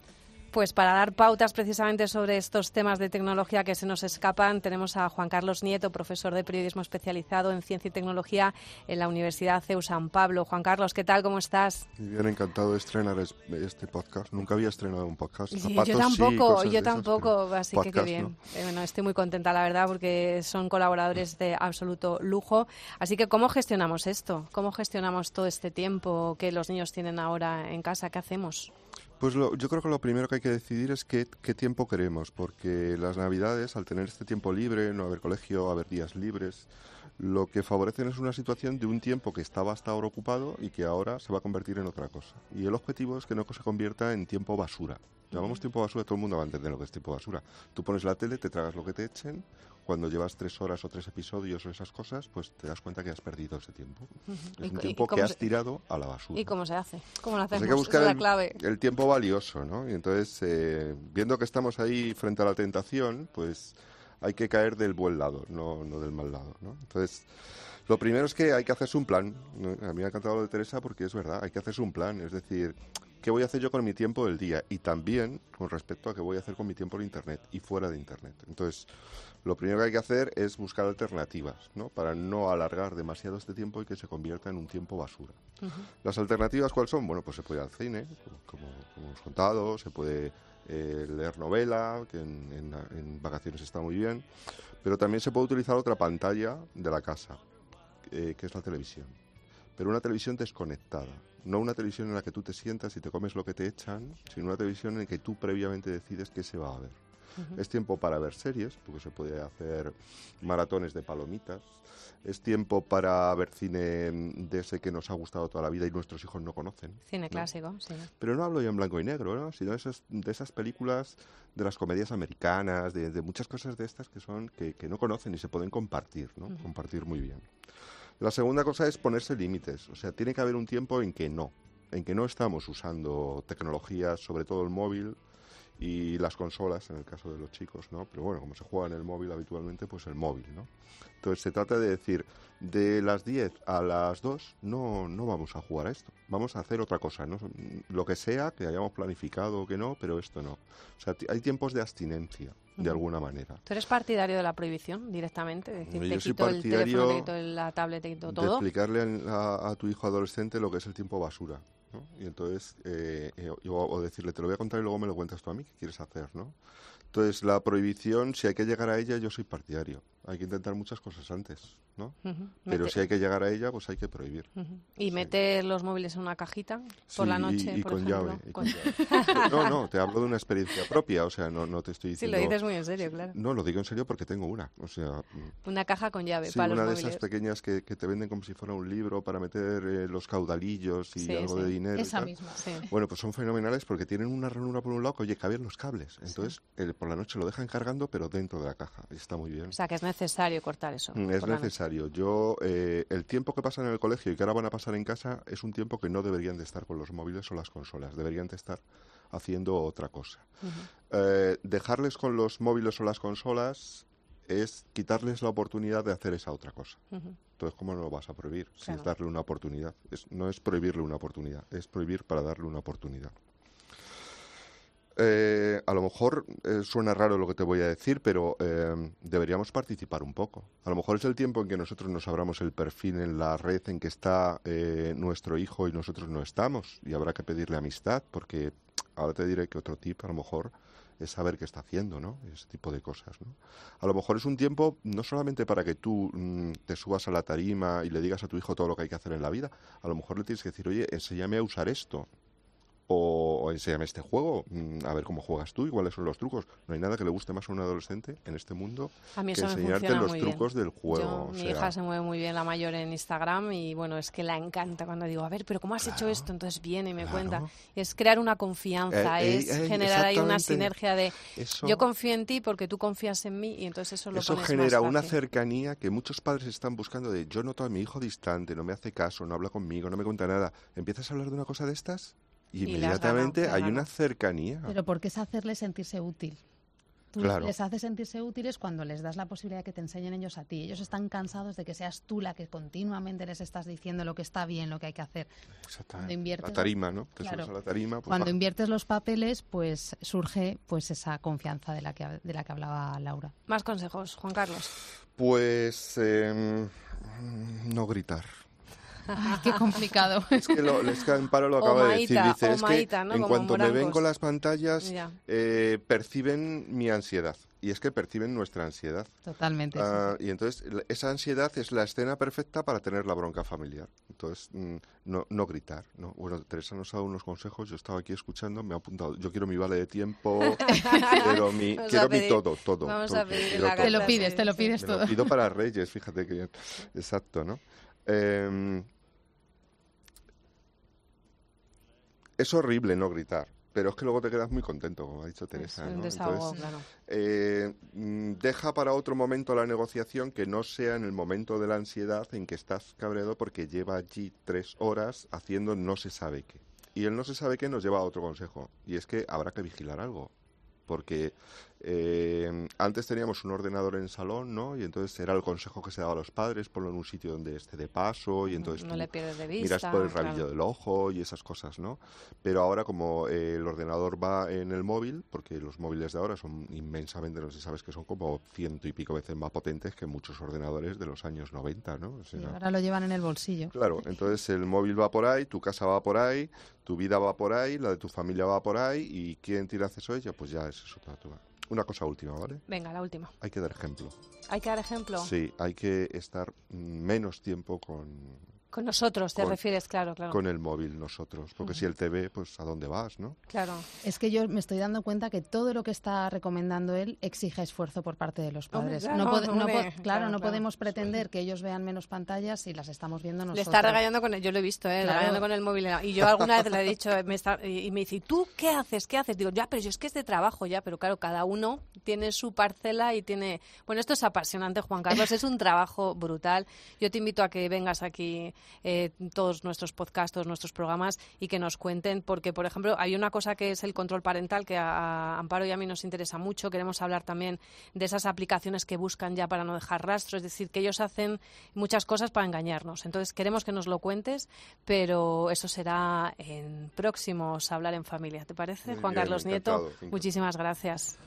Pues para dar pautas precisamente sobre estos temas de tecnología que se nos escapan, tenemos a Juan Carlos Nieto, profesor de periodismo especializado en ciencia y tecnología en la Universidad CEU San Pablo. Juan Carlos, ¿qué tal? ¿Cómo estás? Y bien, encantado de estrenar es- este podcast. Nunca había estrenado un podcast. Zapatos yo tampoco, yo esas, tampoco, así que qué bien. no. Eh, bueno, estoy muy contenta, la verdad, porque son colaboradores de absoluto lujo. Así que, ¿cómo gestionamos esto? ¿Cómo gestionamos todo este tiempo que los niños tienen ahora en casa? ¿Qué hacemos? Pues lo- yo creo que lo primero que hay que decidir es qué, qué tiempo queremos, porque las navidades, al tener este tiempo libre, no haber colegio, haber días libres, lo que favorecen es una situación de un tiempo que estaba hasta ahora ocupado y que ahora se va a convertir en otra cosa. Y el objetivo es que no se convierta en tiempo basura. Llamamos tiempo basura, todo el mundo va a entender lo que es tiempo basura. Tú pones la tele, te tragas lo que te echen, cuando llevas tres horas o tres episodios o esas cosas, pues te das cuenta que has perdido ese tiempo. ¿Y Es un tiempo que has se- tirado a la basura. ¿Y cómo se hace? ¿Cómo lo Pues hacemos? hay que buscar Esa es la el, clave. el tiempo valioso, ¿no? Y entonces, eh, viendo que estamos ahí frente a la tentación, pues hay que caer del buen lado, no, no del mal lado, ¿no? Entonces, lo primero es que hay que hacerse un plan. A mí me ha encantado lo de Teresa porque es verdad, hay que hacerse un plan. Es decir, ¿qué voy a hacer yo con mi tiempo del día? Y también con respecto a qué voy a hacer con mi tiempo en Internet y fuera de Internet. Entonces, lo primero que hay que hacer es buscar alternativas, ¿no? Para no alargar demasiado este tiempo y que se convierta en un tiempo basura. ¿Las alternativas cuáles son? Bueno, pues se puede ir al cine, como, como hemos contado, se puede eh, leer novela, que en, en- en vacaciones está muy bien, pero también se puede utilizar otra pantalla de la casa, eh, que es la televisión. Pero una televisión desconectada, no una televisión en la que tú te sientas y te comes lo que te echan, sino una televisión en la que tú previamente decides qué se va a ver. Es tiempo para ver series, porque se puede hacer maratones de palomitas. Es tiempo para ver cine de ese que nos ha gustado toda la vida y nuestros hijos no conocen. Cine ¿no? clásico, sí. Pero no hablo ya en blanco y negro, ¿no? sino de esas, de esas películas de las comedias americanas, de, de muchas cosas de estas que son que, que no conocen y se pueden compartir, ¿no? Compartir muy bien. La segunda cosa es ponerse límites, o sea, tiene que haber un tiempo en que no, en que no estamos usando tecnologías, sobre todo el móvil y las consolas, en el caso de los chicos, ¿no? Pero bueno, como se juega en el móvil habitualmente, pues el móvil, ¿no? Entonces se trata de decir, de las 10 a las 2 no, no vamos a jugar a esto, vamos a hacer otra cosa, ¿no? Lo que sea, que hayamos planificado o que no, pero esto no. O sea, hay tiempos de abstinencia, de alguna manera. ¿Tú eres partidario de la prohibición directamente? Es decir, te yo soy quito el partidario teléfono, te quito la tablet, te quito de todo. explicarle al- a, a tu hijo adolescente lo que es el tiempo basura. ¿No? Y entonces, eh, eh, o, decirle, te lo voy a contar y luego me lo cuentas tú a mí, ¿qué quieres hacer? ¿no? Entonces, la prohibición, si hay que llegar a ella, yo soy partidario. Hay que intentar muchas cosas antes, ¿no? Ujú. Pero Mete- si hay que llegar a ella, pues hay que prohibir. Ujú. Y meter los móviles en una cajita por la Sí, y- noche, y por con ejemplo. llave, y Con- No, no, te hablo de una experiencia propia, o sea, no, no te estoy Sí, diciendo... lo dices muy en serio, claro. No, lo digo en serio porque tengo una, o sea... mm, Una caja con llave Sí, para una los de móviles. esas pequeñas que, que te venden como si fuera un libro para meter eh, los caudalillos y Sí, algo sí. de dinero. y Esa tal. misma, sí. Bueno, pues son fenomenales porque tienen una ranura por un lado que, oye, caben los cables. Entonces, el- por la noche lo dejan cargando, pero dentro de la caja. Y está muy bien. O sea, que es necesario cortar eso. Mm, Es necesario. Yo, eh, el tiempo que pasan en el colegio y que ahora van a pasar en casa es un tiempo que no deberían de estar con los móviles o las consolas. Deberían de estar haciendo otra cosa. Eh, dejarles con los móviles o las consolas es quitarles la oportunidad de hacer esa otra cosa. Entonces, ¿cómo no lo vas a prohibir? Si es darle una oportunidad. Es- no es prohibirle una oportunidad, es prohibir para darle una oportunidad. Eh, a lo mejor eh, suena raro lo que te voy a decir, pero eh, deberíamos participar un poco. A lo mejor es el tiempo en que nosotros nos abramos el perfil en la red en que está nuestro hijo y nosotros no estamos. Y habrá que pedirle amistad, porque ahora te diré que otro tip a lo mejor es saber qué está haciendo, ¿no? Ese tipo de cosas. A lo mejor es un tiempo no solamente para que tú mm, te subas a la tarima y le digas a tu hijo todo lo que hay que hacer en la vida. A lo mejor le tienes que decir, oye, enséñame a usar esto. O, o enséñame este juego, mm, a ver cómo juegas tú y cuáles son los trucos. No hay nada que le guste más a un adolescente en este mundo A mí que eso enseñarte los trucos bien. del juego. Yo- mi sea, hija se mueve muy bien, la mayor, en Instagram y bueno, es que la encanta cuando digo, a ver, pero ¿cómo has hecho esto? Entonces viene y me cuenta. Es crear una confianza, Eh, eh, es eh, generar ahí una sinergia de Eso- yo confío en ti porque tú confías en mí y entonces eso lo Eso pones genera más una cercanía que muchos padres están buscando de yo noto a mi hijo distante, no me hace caso, no habla conmigo, no me cuenta nada. ¿Empiezas a hablar de una cosa de estas? Y, inmediatamente ganado, hay una cercanía. Pero porque es hacerles sentirse útil. Tú Claro. les haces sentirse útiles cuando les das la posibilidad de que te enseñen ellos a ti. Ellos están cansados de que seas tú la que continuamente les estás diciendo lo que está bien, lo que hay que hacer. Cuando inviertes La tarima, ¿no? Te Claro. subes a la tarima, pues Cuando inviertes los papeles, pues surge pues esa confianza de la que, de la que hablaba Laura. Más consejos, Juan Carlos. Pues em, no gritar. Ay, qué complicado. Es que lo, es que Amparo lo acaba de decir. Dice, es que en Como cuanto me ven con las pantallas, eh, perciben mi ansiedad. Y es que perciben nuestra ansiedad. Totalmente. sí, Ah, y entonces esa ansiedad es la escena perfecta para tener la bronca familiar. Entonces, mm, no, no gritar. ¿no? Bueno, Teresa nos ha dado unos consejos, yo estaba aquí escuchando, me ha apuntado, yo quiero mi vale de tiempo, quiero mi, quiero todo, todo. vamos todo, a pedir la todo. Te lo pides, te lo pides Me todo. lo pido para Reyes, fíjate que. Exacto, ¿no? Em, es horrible no gritar, pero es que luego te quedas muy contento, como ha dicho Teresa. ¿no? desahogo, Entonces, claro. eh, mm, deja para otro momento la negociación que no sea en el momento de la ansiedad en que estás cabreado porque lleva allí tres horas haciendo no se sabe qué. Y el no se sabe qué nos lleva a otro consejo, y es que habrá que vigilar algo. Porque eh, antes teníamos un ordenador en salón, ¿no? Y entonces era el consejo que se daba a los padres, ponlo en un sitio donde esté de paso y entonces No tú le pierdes de miras por el rabillo claro. del ojo y esas cosas, ¿no? Pero ahora como eh, el ordenador va en el móvil, porque los móviles de ahora son inmensamente, no sé si sabes que son como ciento y pico veces más potentes que muchos ordenadores de los años 90, ¿no? O sea, Y ahora lo llevan en el bolsillo. Claro, entonces el móvil va por ahí, tu casa va por ahí, tu vida va por ahí, la de tu familia va por ahí y ¿quién tira acceso a ella? Pues ya es eso. Una cosa última, ¿vale? Venga, la última. Hay que dar ejemplo. Hay que dar ejemplo. Sí, hay que estar menos tiempo con, Con nosotros te Con- refieres, claro, claro. con el móvil nosotros, porque si él te ve, pues ¿a dónde vas, no? Claro. Es que yo me estoy dando cuenta que todo lo que está recomendando él exige esfuerzo por parte de los Hombre, padres. claro, no claro, claro, no claro. podemos pretender que ellos vean menos pantallas si las estamos viendo nosotros. Le está regañando con el, yo lo he visto, ¿eh? Claro. regañando con el móvil. Y yo alguna vez le he dicho, me está- y y me dice, ¿y tú qué haces? ¿Qué haces? Digo, ya, pero yo es que es de trabajo ya, pero claro, cada uno tiene su parcela y tiene... Bueno, esto es apasionante, Juan Carlos, es un trabajo brutal. Yo te invito a que vengas aquí eh, todos nuestros podcasts, todos nuestros programas y que nos cuenten, porque, por ejemplo, hay una cosa que es el control parental que a, a Amparo y a mí nos interesa mucho. Queremos hablar también de esas aplicaciones que buscan ya para no dejar rastro, es decir, que ellos hacen muchas cosas para engañarnos. Entonces, queremos que nos lo cuentes, pero eso será en próximos Hablar en Familia. ¿Te parece, Muy Juan bien, Carlos Nieto? Muchísimas gracias.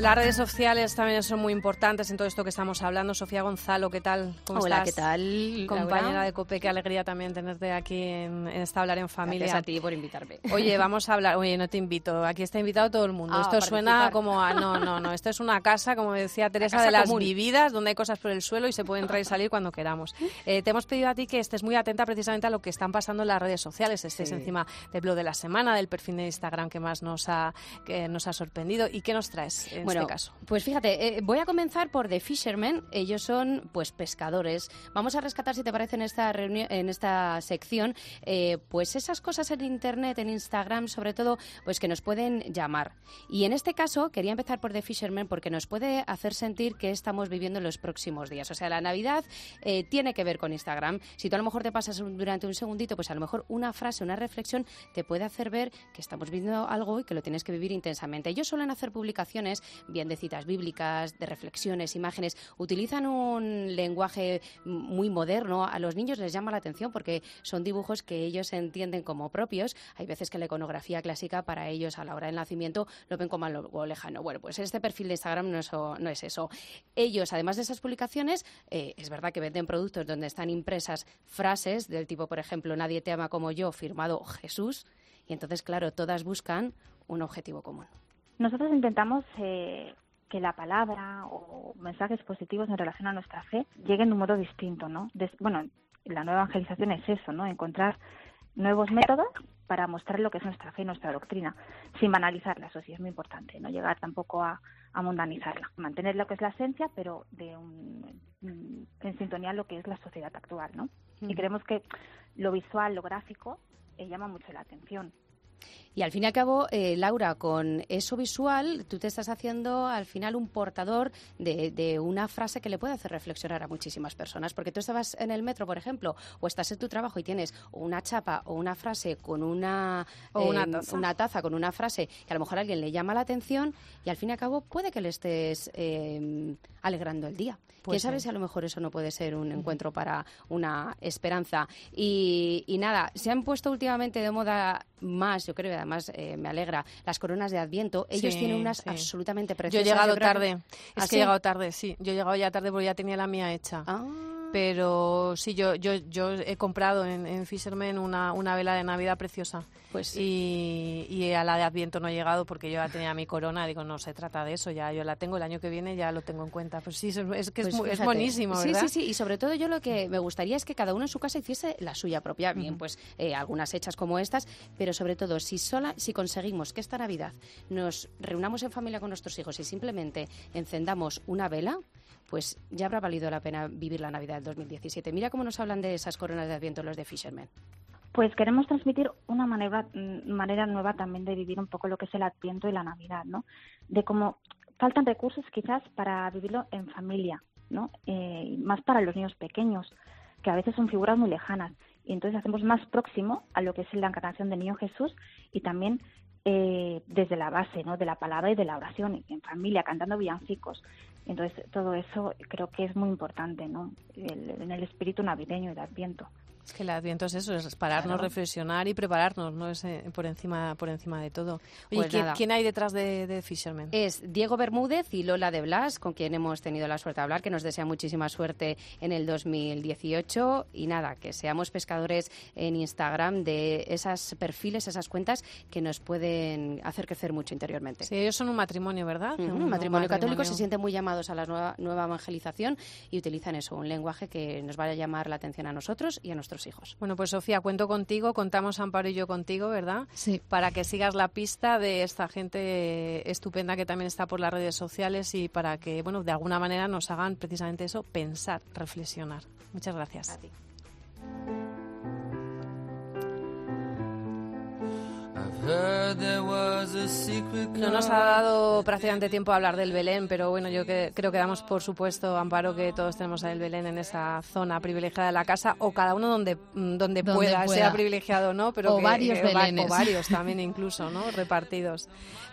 Las redes sociales también son muy importantes en todo esto que estamos hablando. Sofía Gonzalo, ¿qué tal? ¿Cómo Hola, estás? ¿qué tal, Compañera Laura? de COPE, qué alegría también tenerte aquí en, en esta Hablar en Familia. Gracias a ti por invitarme. Oye, vamos a hablar. Oye, no te invito. Aquí está invitado todo el mundo. Ah, esto suena como a. No, no, no. Esto es una casa, como decía Teresa, de las común. vividas, donde hay cosas por el suelo y se puede entrar y salir cuando queramos. Eh, te hemos pedido a ti que estés muy atenta precisamente a lo que están pasando en las redes sociales. Estés Sí. encima del blog de la semana, del perfil de Instagram que más nos ha, que nos ha sorprendido. ¿Y qué nos traes en bueno, este caso? pues fíjate, eh, voy a comenzar por The Fishermen. Ellos son, pues, pescadores. Vamos a rescatar, si te parece, en esta reunión, en esta sección, eh, pues esas cosas en Internet, en Instagram, sobre todo, pues que nos pueden llamar. Y en este caso, quería empezar por The Fishermen porque nos puede hacer sentir que estamos viviendo en los próximos días. O sea, la Navidad eh, tiene que ver con Instagram. Si tú a lo mejor te pasas durante un segundito, pues a lo mejor una frase, una reflexión te puede hacer ver que estamos viviendo algo y que lo tienes que vivir intensamente. Ellos suelen hacer publicaciones bien de citas bíblicas, de reflexiones, imágenes. Utilizan un lenguaje muy moderno. A los niños les llama la atención porque son dibujos que ellos entienden como propios. Hay veces que la iconografía clásica para ellos a la hora del nacimiento lo ven como algo lejano. Bueno, pues este perfil de Instagram no es, no es eso. Ellos, además de esas publicaciones, eh, es verdad que venden productos donde están impresas frases del tipo, por ejemplo, nadie te ama como yo, firmado Jesús. Y entonces, claro, todas buscan un objetivo común. Nosotros intentamos eh, que la palabra o mensajes positivos en relación a nuestra fe lleguen de un modo distinto, ¿no? Des- bueno, la nueva evangelización es eso, ¿no? Encontrar nuevos métodos para mostrar lo que es nuestra fe y nuestra doctrina, sin banalizarla, eso sí es muy importante, no llegar tampoco a, a mundanizarla, mantener lo que es la esencia, pero de un, mm, en sintonía lo que es la sociedad actual, ¿no? Y creemos que lo visual, lo gráfico, eh, llama mucho la atención. Y al fin y al cabo, eh, Laura, con eso visual, tú te estás haciendo al final un portador de, de una frase que le puede hacer reflexionar a muchísimas personas. Porque tú estabas en el metro, por ejemplo, o estás en tu trabajo y tienes una chapa o una frase con una, O una eh, taza. una taza con una frase que a lo mejor a alguien le llama la atención y al fin y al cabo puede que le estés eh, alegrando el día. Pues ¿Quién sabe si a lo mejor eso no puede ser un encuentro para una esperanza? Y, y nada, se han puesto últimamente de moda más, yo creo, y además eh, me alegra, las coronas de Adviento. Ellos Sí, tienen unas sí. absolutamente Yo preciosas. he llegado tarde. ¿Ah, Es que sí? he llegado tarde, sí. Yo he llegado ya tarde porque ya tenía la mía hecha. Ah. Pero sí, yo, yo, yo he comprado en, en Fisherman una, una vela de Navidad preciosa. Pues y, y a la de Adviento no he llegado porque yo ya tenía mi corona. Digo, no se trata de eso, ya yo la tengo. El año que viene ya lo tengo en cuenta. Pues sí, es, que es, Pues es buenísimo, Sí, ¿verdad? sí, sí. Y sobre todo yo lo que me gustaría es que cada uno en su casa hiciese la suya propia. Bien, pues eh, algunas hechas como estas, pero sobre todo si sola, si conseguimos que esta Navidad nos reunamos en familia con nuestros hijos y simplemente encendamos una vela, pues ya habrá valido la pena vivir la Navidad del 2017. Mira cómo nos hablan de esas coronas de Adviento los de Fisherman. Pues queremos transmitir una manera, mm, manera nueva también de vivir un poco lo que es el Adviento y la Navidad, ¿no? De cómo faltan recursos quizás para vivirlo en familia, ¿no? Eh, más para los niños pequeños, que a veces son figuras muy lejanas. Y entonces hacemos más próximo a lo que es la encarnación del niño Jesús y también eh, desde la base, ¿no? De la palabra y de la oración, en familia, cantando villancicos. Entonces todo eso creo que es muy importante, ¿no? El- en el espíritu navideño y de Adviento. Es que el Adviento es eso, es pararnos, Claro. reflexionar y prepararnos, no es eh, por encima por encima de todo. Oye, Pues ¿quién, quién hay detrás de, de Fisherman? Es Diego Bermúdez y Lola de Blas, con quien hemos tenido la suerte de hablar, que nos desea muchísima suerte en el 2018. Y nada, que seamos pescadores en Instagram de esas perfiles, esas cuentas que nos pueden hacer crecer mucho interiormente. Sí, ellos son un matrimonio, ¿verdad? Ujú, Un un matrimonio católico se matrimonio. sienten muy llamados a la nueva, nueva evangelización y utilizan eso, un lenguaje que nos va a llamar la atención a nosotros y a nuestros hijos. Bueno, pues Sofía, cuento contigo, contamos Amparo y yo contigo, ¿verdad? Sí. Para que sigas la pista de esta gente estupenda que también está por las redes sociales y para que, bueno, de alguna manera nos hagan precisamente eso, pensar, reflexionar. Muchas gracias. A secret No nos ha dado prácticamente tiempo a hablar del Belén, pero bueno, yo que, creo que damos por supuesto, Amparo, que todos tenemos el Belén en esa zona privilegiada de la casa, o cada uno donde, mm, donde, Donde pueda, pueda. sea privilegiado o no, pero O que- varios Belenes. o varios también incluso, ¿no? Repartidos.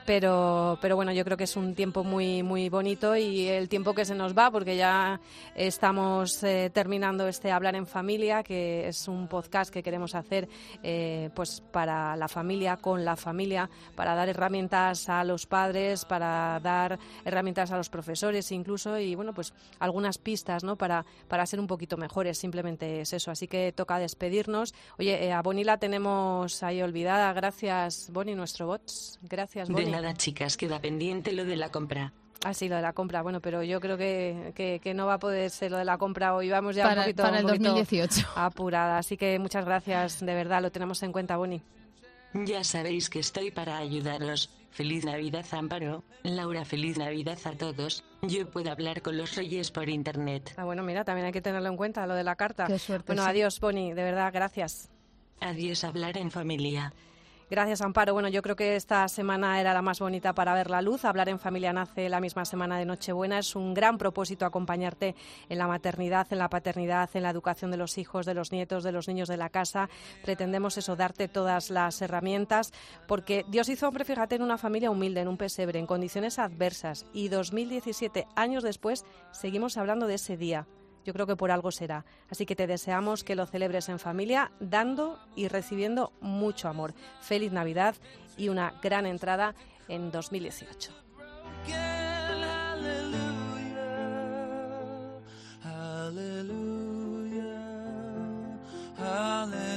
Pero, pero bueno, yo creo que es un tiempo muy, muy bonito y el tiempo que se nos va, porque ya estamos eh, terminando este Hablar en Familia, que es un podcast que queremos hacer eh, pues para la familia, con la familia para dar herramientas a los padres, para dar herramientas a los profesores incluso y bueno, pues algunas pistas, ¿no? Para, para ser un poquito mejores, simplemente es eso. Así que toca despedirnos. Oye, eh, a Bonnie la tenemos ahí olvidada. Gracias, Bonnie, nuestro bots. Gracias, Bonnie. Nada, chicas, queda pendiente lo de la compra. Ah, sí, lo de la compra. Bueno, pero yo creo que, que, que no va a poder ser lo de la compra hoy. Vamos ya Para- un poquito, para el un poquito 2018. apurada. Así que muchas gracias, de verdad, lo tenemos en cuenta, Bonnie. Ya sabéis que estoy para ayudaros. Feliz Navidad, Amparo. Laura, feliz Navidad a todos. Yo puedo hablar con los reyes por internet. Ah, bueno, mira, también hay que tenerlo en cuenta, lo de la carta. Qué suerte, bueno, sí. adiós, Bonnie, de verdad, gracias. Adiós, hablar en familia. Gracias, Amparo. Bueno, yo creo que esta semana era la más bonita para ver la luz. Hablar en familia nace la misma semana de Nochebuena. Es un gran propósito acompañarte en la maternidad, en la paternidad, en la educación de los hijos, de los nietos, de los niños de la casa. Pretendemos eso, darte todas las herramientas, porque Dios hizo hombre, fíjate, en una familia humilde, en un pesebre, en condiciones adversas. Y 2017, años después, seguimos hablando de ese día. Yo creo que por algo será. Así que te deseamos que lo celebres en familia, dando y recibiendo mucho amor. Feliz Navidad y una gran entrada en 2018. Hallelujah, hallelujah,